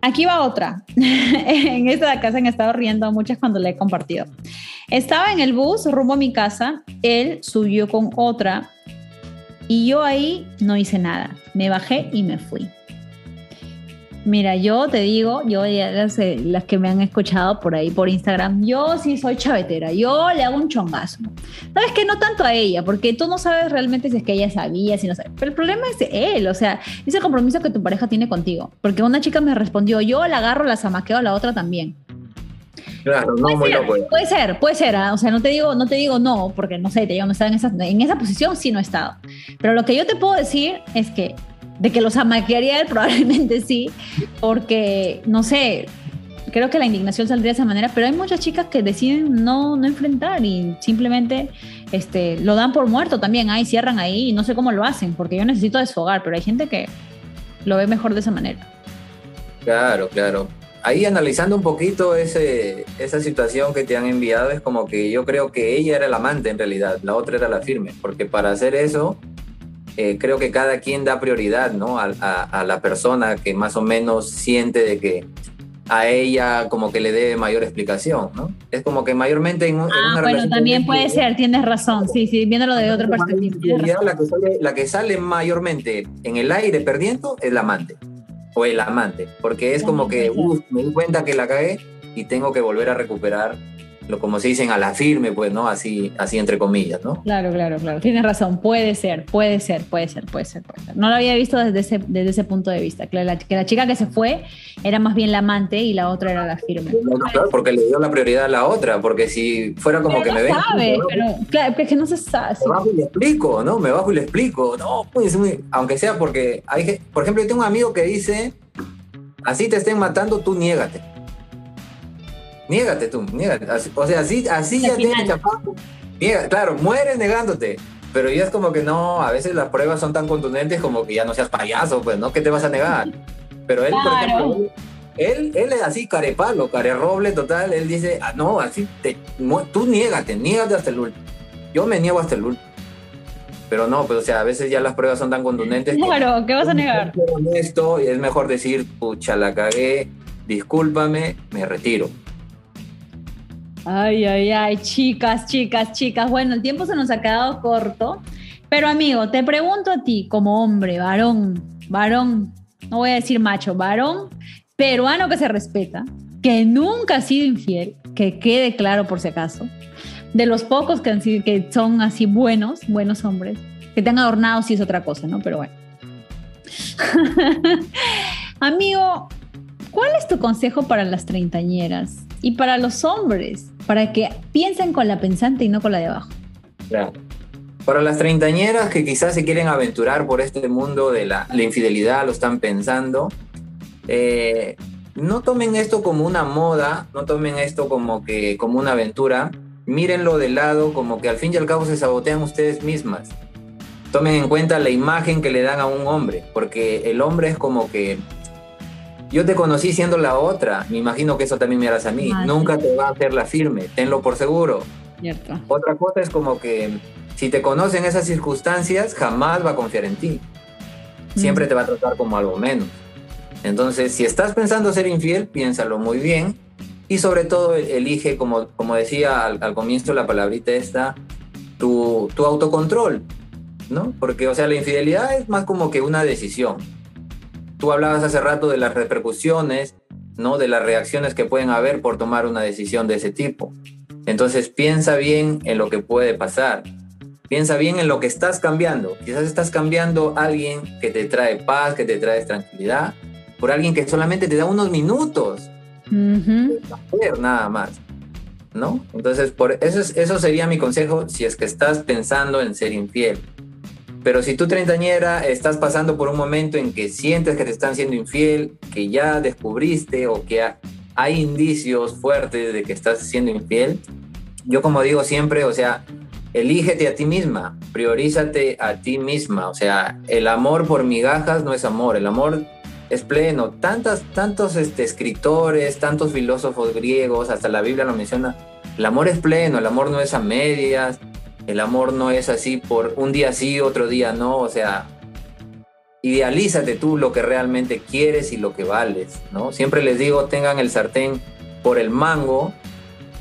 Aquí va otra. en esta de acá han estado riendo muchas cuando la he compartido. Estaba en el bus rumbo a mi casa, él subió con otra y yo ahí no hice nada. Me bajé y me fui. Mira, yo te digo, yo ya las, eh, las que me han escuchado por ahí por Instagram, yo sí soy chavetera, yo le hago un chongazo. Sabes que no tanto a ella, porque tú no sabes realmente si es que ella sabía, si no sabe. Pero el problema es él, o sea, es el compromiso que tu pareja tiene contigo. Porque una chica me respondió, yo la agarro, la zamaqueo a la otra también.
Claro, no loco. ya.
Puede ser, puede ser, ¿ah? o sea, no te digo, no te digo no, porque no sé, te digo, no estaba en esa, en esa posición, sí no he estado. Pero lo que yo te puedo decir es que de que los amaquearía él, probablemente sí, porque, no sé, creo que la indignación saldría de esa manera, pero hay muchas chicas que deciden no, no enfrentar y simplemente este, lo dan por muerto también, ahí cierran ahí y no sé cómo lo hacen, porque yo necesito desfogar, pero hay gente que lo ve mejor de esa manera.
Claro, claro. Ahí analizando un poquito ese, esa situación que te han enviado, es como que yo creo que ella era el amante en realidad, la otra era la firme, porque para hacer eso, eh, creo que cada quien da prioridad, ¿no? A, a- a la persona que más o menos siente de que a ella como que le debe mayor explicación, ¿no? Es como que mayormente en, un- en
Ah,
una
bueno, también puede ser, tienes razón, sí, sí, viéndolo de otra perspectiva.
La que, sale, la que sale mayormente en el aire perdiendo es la amante. o el amante, porque es como que me di cuenta que la cagué y tengo que volver a recuperar como se dicen a la firme, pues, ¿no? Así, así entre comillas, ¿no?
Claro, claro, claro. Tienes razón, puede ser, puede ser, puede ser, puede ser, puede ser. No lo había visto desde ese, desde ese punto de vista, la, que la chica que se fue era más bien la amante y la otra era la firme.
claro, porque le dio la prioridad a la otra, porque si fuera como que me
ve... sabe, pero claro, es que no se sabe.
Me bajo y le explico, ¿no? Me bajo y le explico. No, pues, aunque sea porque hay, por ejemplo, yo tengo un amigo que dice, así te estén matando, tú niégate Niégate tú, niégate. o sea, así, así ya tienes chapado. claro, mueres negándote. Pero ya es como que no, a veces las pruebas son tan contundentes como que ya no seas payaso, pues, ¿no? ¿Qué te vas a negar? Pero él, por ejemplo, él, él es así, carepalo, roble total. Él dice, ah, no, así, te, tú niégate, niégate hasta el último. Yo me niego hasta el último. Pero no, pues, o sea, a veces ya las pruebas son tan contundentes.
Claro, ¿qué vas a negar?
Esto, es mejor decir, pucha, la cagué, discúlpame, me retiro.
Ay, ay, ay, chicas, chicas, chicas. Bueno, el tiempo se nos ha quedado corto. Pero amigo, te pregunto a ti, como hombre, varón, varón, no voy a decir macho, varón, peruano que se respeta, que nunca ha sido infiel, que quede claro por si acaso, de los pocos que, han sido, que son así buenos, buenos hombres, que te han adornado sí es otra cosa, ¿no? Pero bueno. amigo, ¿cuál es tu consejo para las treintañeras y para los hombres? para que piensen con la pensante y no con la de abajo.
Claro. Para las treintañeras que quizás se quieren aventurar por este mundo de la, infidelidad, lo están pensando, eh, no tomen esto como una moda, no tomen esto como, que, como una aventura, mírenlo de lado como que al fin y al cabo se sabotean ustedes mismas. Tomen en cuenta la imagen que le dan a un hombre, porque el hombre es como que yo te conocí siendo la otra, me imagino que eso también me harás a mí. Ah, Nunca te va a hacer la firme, tenlo por seguro. Cierto. Otra cosa es como que si te conocen esas circunstancias, jamás va a confiar en ti. Siempre te va a tratar como algo menos. Entonces, si estás pensando ser infiel, piénsalo muy bien y sobre todo elige, como, como decía al, comienzo la palabrita esta, tu, tu autocontrol, ¿no? Porque, o sea, la infidelidad es más como que una decisión Tú hablabas hace rato de las repercusiones, ¿no? De las reacciones que pueden haber por tomar una decisión de ese tipo. Entonces piensa bien en lo que puede pasar. Piensa bien en lo que estás cambiando. Quizás estás cambiando a alguien que te trae paz, que te trae tranquilidad, por alguien que solamente te da unos minutos. nada más. ¿No? Entonces, por eso, eso sería mi consejo si es que estás pensando en ser infiel. Pero si tú treintañera estás pasando por un momento en que sientes que te están siendo infiel, que ya descubriste o que hay indicios fuertes de que estás siendo infiel, yo como digo siempre, o sea, elígete a ti misma, priorízate a ti misma, o sea, el amor por migajas no es amor, el amor es pleno. Tantas, tantos este, escritores, tantos filósofos griegos, hasta la Biblia lo menciona, el amor es pleno, el amor no es a medias, el amor no es así por un día sí, otro día no, o sea, idealízate tú lo que realmente quieres y lo que vales, ¿no? Siempre les digo, tengan el sartén por el mango,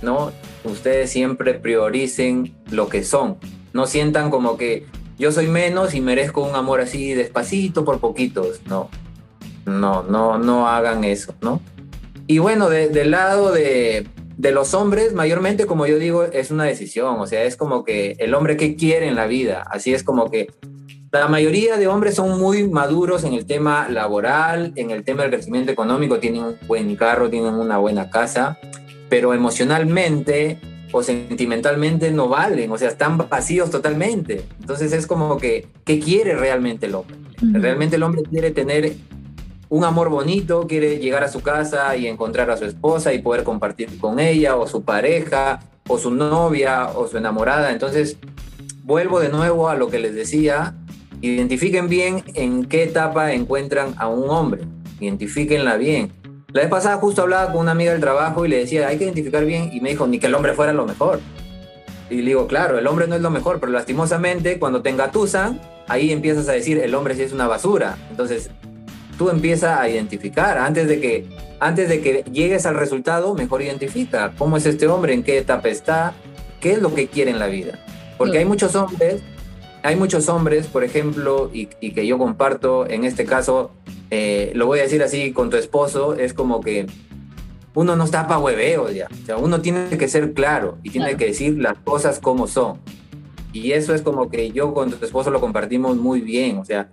¿no? Ustedes siempre prioricen lo que son, no sientan como que yo soy menos y merezco un amor así despacito por poquitos, no, no, no, no hagan eso, ¿no? Y bueno, del lado de, de los hombres, mayormente, como yo digo, es una decisión, o sea, es como que el hombre que quiere en la vida, así es como que la mayoría de hombres son muy maduros en el tema laboral, en el tema del crecimiento económico, tienen un buen carro, tienen una buena casa, pero emocionalmente o sentimentalmente no valen, o sea, están vacíos totalmente. Entonces es como que, ¿qué quiere realmente el hombre? Realmente el hombre quiere tener un amor bonito, quiere llegar a su casa y encontrar a su esposa y poder compartir con ella o su pareja o su novia o su enamorada. Entonces, vuelvo de nuevo a lo que les decía, identifiquen bien en qué etapa encuentran a un hombre, identifíquenla bien. La vez pasada justo hablaba con una amiga del trabajo y le decía, hay que identificar bien y me dijo, ni que el hombre fuera lo mejor. Y le digo, claro, el hombre no es lo mejor, pero lastimosamente cuando te engatusan, ahí empiezas a decir, el hombre sí es una basura. Entonces, tú empiezas a identificar. Antes de, que, antes de que llegues al resultado, mejor identifica cómo es este hombre, en qué etapa está, qué es lo que quiere en la vida. Porque hay muchos hombres, hay muchos hombres, por ejemplo, y, que yo comparto, en este caso, eh, lo voy a decir así, con tu esposo, es como que uno no está para hueveos ya. O sea, uno tiene que ser claro y tiene que decir las cosas como son. Y eso es como que yo con tu esposo lo compartimos muy bien. O sea,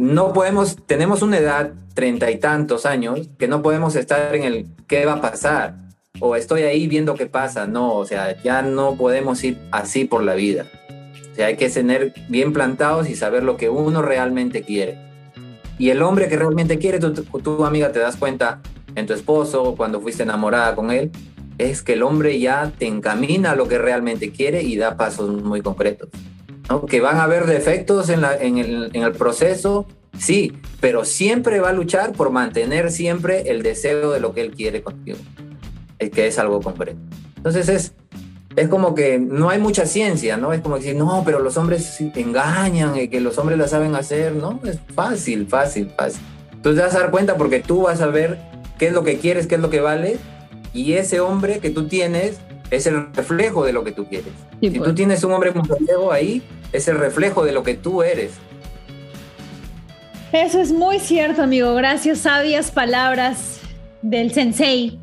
no podemos, tenemos una edad, treinta y tantos años, que no podemos estar en el qué va a pasar o estoy ahí viendo qué pasa. No, o sea, ya no podemos ir así por la vida. O sea, hay que tener bien plantados y saber lo que uno realmente quiere. Y el hombre que realmente quiere, tu, tu amiga te das cuenta en tu esposo, cuando fuiste enamorada con él, es que el hombre ya te encamina a lo que realmente quiere y da pasos muy concretos. Que van a haber defectos en, la, en, el, el proceso, sí, pero siempre va a luchar por mantener siempre el deseo de lo que él quiere contigo, es que es algo concreto. Entonces es, es como que no hay mucha ciencia, ¿no? Es como decir, no, pero los hombres engañan, y que los hombres la saben hacer, ¿no? Es fácil, fácil, fácil. Entonces te vas a dar cuenta porque tú vas a ver qué es lo que quieres, qué es lo que vale, y ese hombre que tú tienes es el reflejo de lo que tú quieres. si tú pues. tienes un hombre mujeriego ahí, es el reflejo de lo que tú eres.
Eso es muy cierto, amigo. Gracias, sabias palabras del sensei,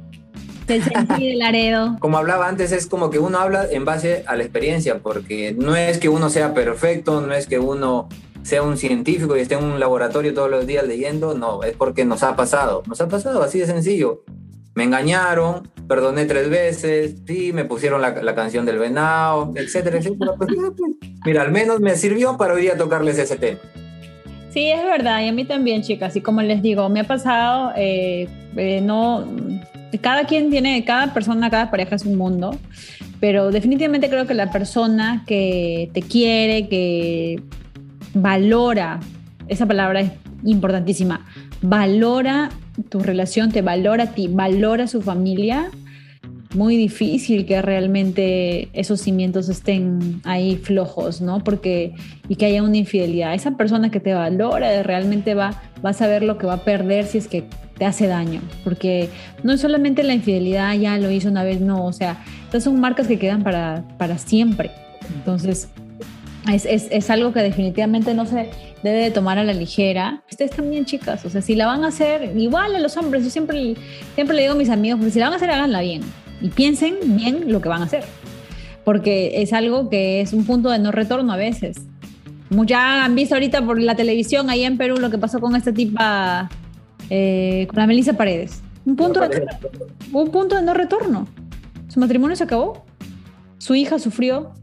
del sensei de Laredo.
Como hablaba antes, es como que uno habla en base a la experiencia, porque no es que uno sea perfecto, no es que uno sea un científico y esté en un laboratorio todos los días leyendo, no, es porque nos ha pasado, nos ha pasado así de sencillo. Me engañaron, perdoné tres veces, sí, me pusieron la, la canción del venado, etcétera, etcétera. Pues, pues, mira, al menos me sirvió para hoy día tocarles ese tema.
Sí, es verdad, y a mí también, chicas, y como les digo, me ha pasado, eh, eh, no, cada quien tiene, cada persona, cada pareja es un mundo, pero definitivamente creo que la persona que te quiere, que valora, esa palabra es importantísima, valora tu relación, te valora a ti, valora su familia, muy difícil que realmente esos cimientos estén ahí flojos, ¿no? Porque y que haya una infidelidad. Esa persona que te valora realmente va, va a saber lo que va a perder si es que te hace daño, porque no es solamente la infidelidad, ya lo hizo una vez, no, o sea, estas son marcas que quedan para, para siempre. Entonces, es, es, es, algo que definitivamente no se debe de tomar a la ligera. Ustedes también, chicas, o sea, si la van a hacer, igual a los hombres, yo siempre, siempre le digo a mis amigos, pues si la van a hacer, háganla bien y piensen bien lo que van a hacer, porque es algo que es un punto de no retorno a veces. Ya han visto ahorita por la televisión ahí en Perú lo que pasó con esta tipa, eh, con la Melissa Paredes. Un punto, de, un punto de no retorno. Su matrimonio se acabó, su hija sufrió,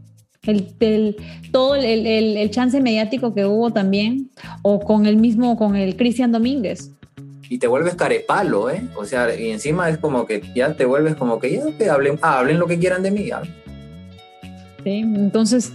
el, todo el, el, chance mediático que hubo también, o con el mismo, con el Cristian Domínguez.
Y te vuelves carepalo, ¿eh? O sea, y encima es como que ya te vuelves como que ya ah, hablen lo que quieran de mí.
Entonces,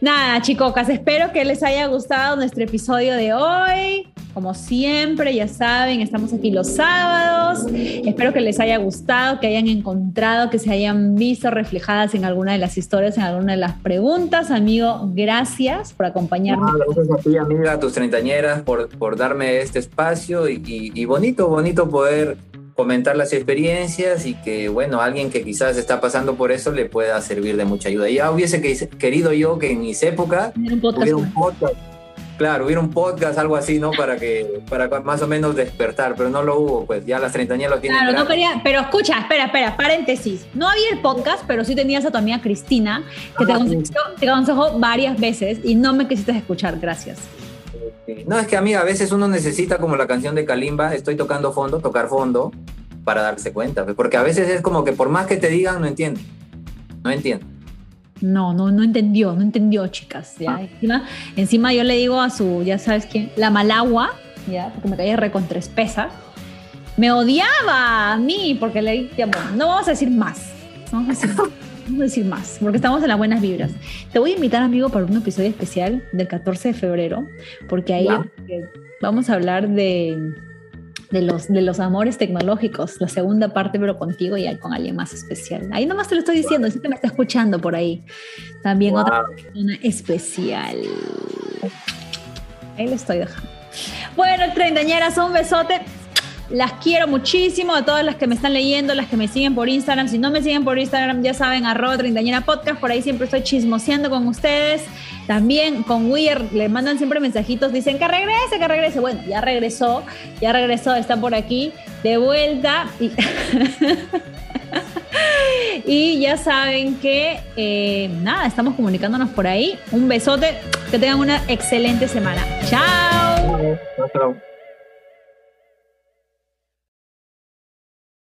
nada, chicocas, espero que les haya gustado nuestro episodio de hoy. Como siempre, ya saben, estamos aquí los sábados. Espero que les haya gustado, que hayan encontrado, que se hayan visto reflejadas en alguna de las historias, en alguna de las preguntas. Amigo, gracias por acompañarme.
gracias a ti, amiga, a tus treintañeras, por, por darme este espacio y bonito, bonito poder comentar las experiencias y que, bueno, alguien que quizás está pasando por eso le pueda servir de mucha ayuda. Ya hubiese querido yo que en mis épocas hubiera un podcast Claro, hubiera un podcast, algo así, ¿no? Para que, para más o menos despertar, pero no lo hubo, pues ya las treintañeras lo tienen.
Claro, no quería, pero escucha, espera, espera, paréntesis. No había el podcast, pero sí tenías a tu amiga Cristina, que te, aconsejó, te varias veces y no me quisiste escuchar, gracias.
No, es que amiga, a veces uno necesita como la canción de Kalimba, estoy tocando fondo, tocar fondo, para darse cuenta, porque a veces es como que por más que te digan, no entiendo, no entiendo.
No, no, no entendió, no entendió, chicas. ¿ya? Ah. Encima, encima yo le digo a su, ya sabes quién, la malagua, ¿ya? porque me caía recontrespesa, me odiaba a mí porque le dije, no vamos a decir más, no vamos a decir, vamos a decir más, porque estamos en las buenas vibras. Te voy a invitar, amigo, para un episodio especial del 14 de febrero, porque ahí vamos a hablar de de los, de los amores tecnológicos, la segunda parte, pero contigo y con alguien más especial. Ahí nomás te lo estoy diciendo, si te me está escuchando por ahí. También otra persona especial. Ahí lo estoy dejando. Bueno, treintañeras, un besote. Las quiero muchísimo a todas las que me están leyendo, las que me siguen por Instagram. Si no me siguen por Instagram, ya saben, arroba treintañera podcast. Por ahí siempre estoy chismoseando con ustedes. También con Weir le mandan siempre mensajitos, dicen que regrese, que regrese. Bueno, ya regresó, ya regresó, está por aquí de vuelta. Y, ya saben que, eh, nada, estamos comunicándonos por ahí. Un besote, que tengan una excelente semana. Chao.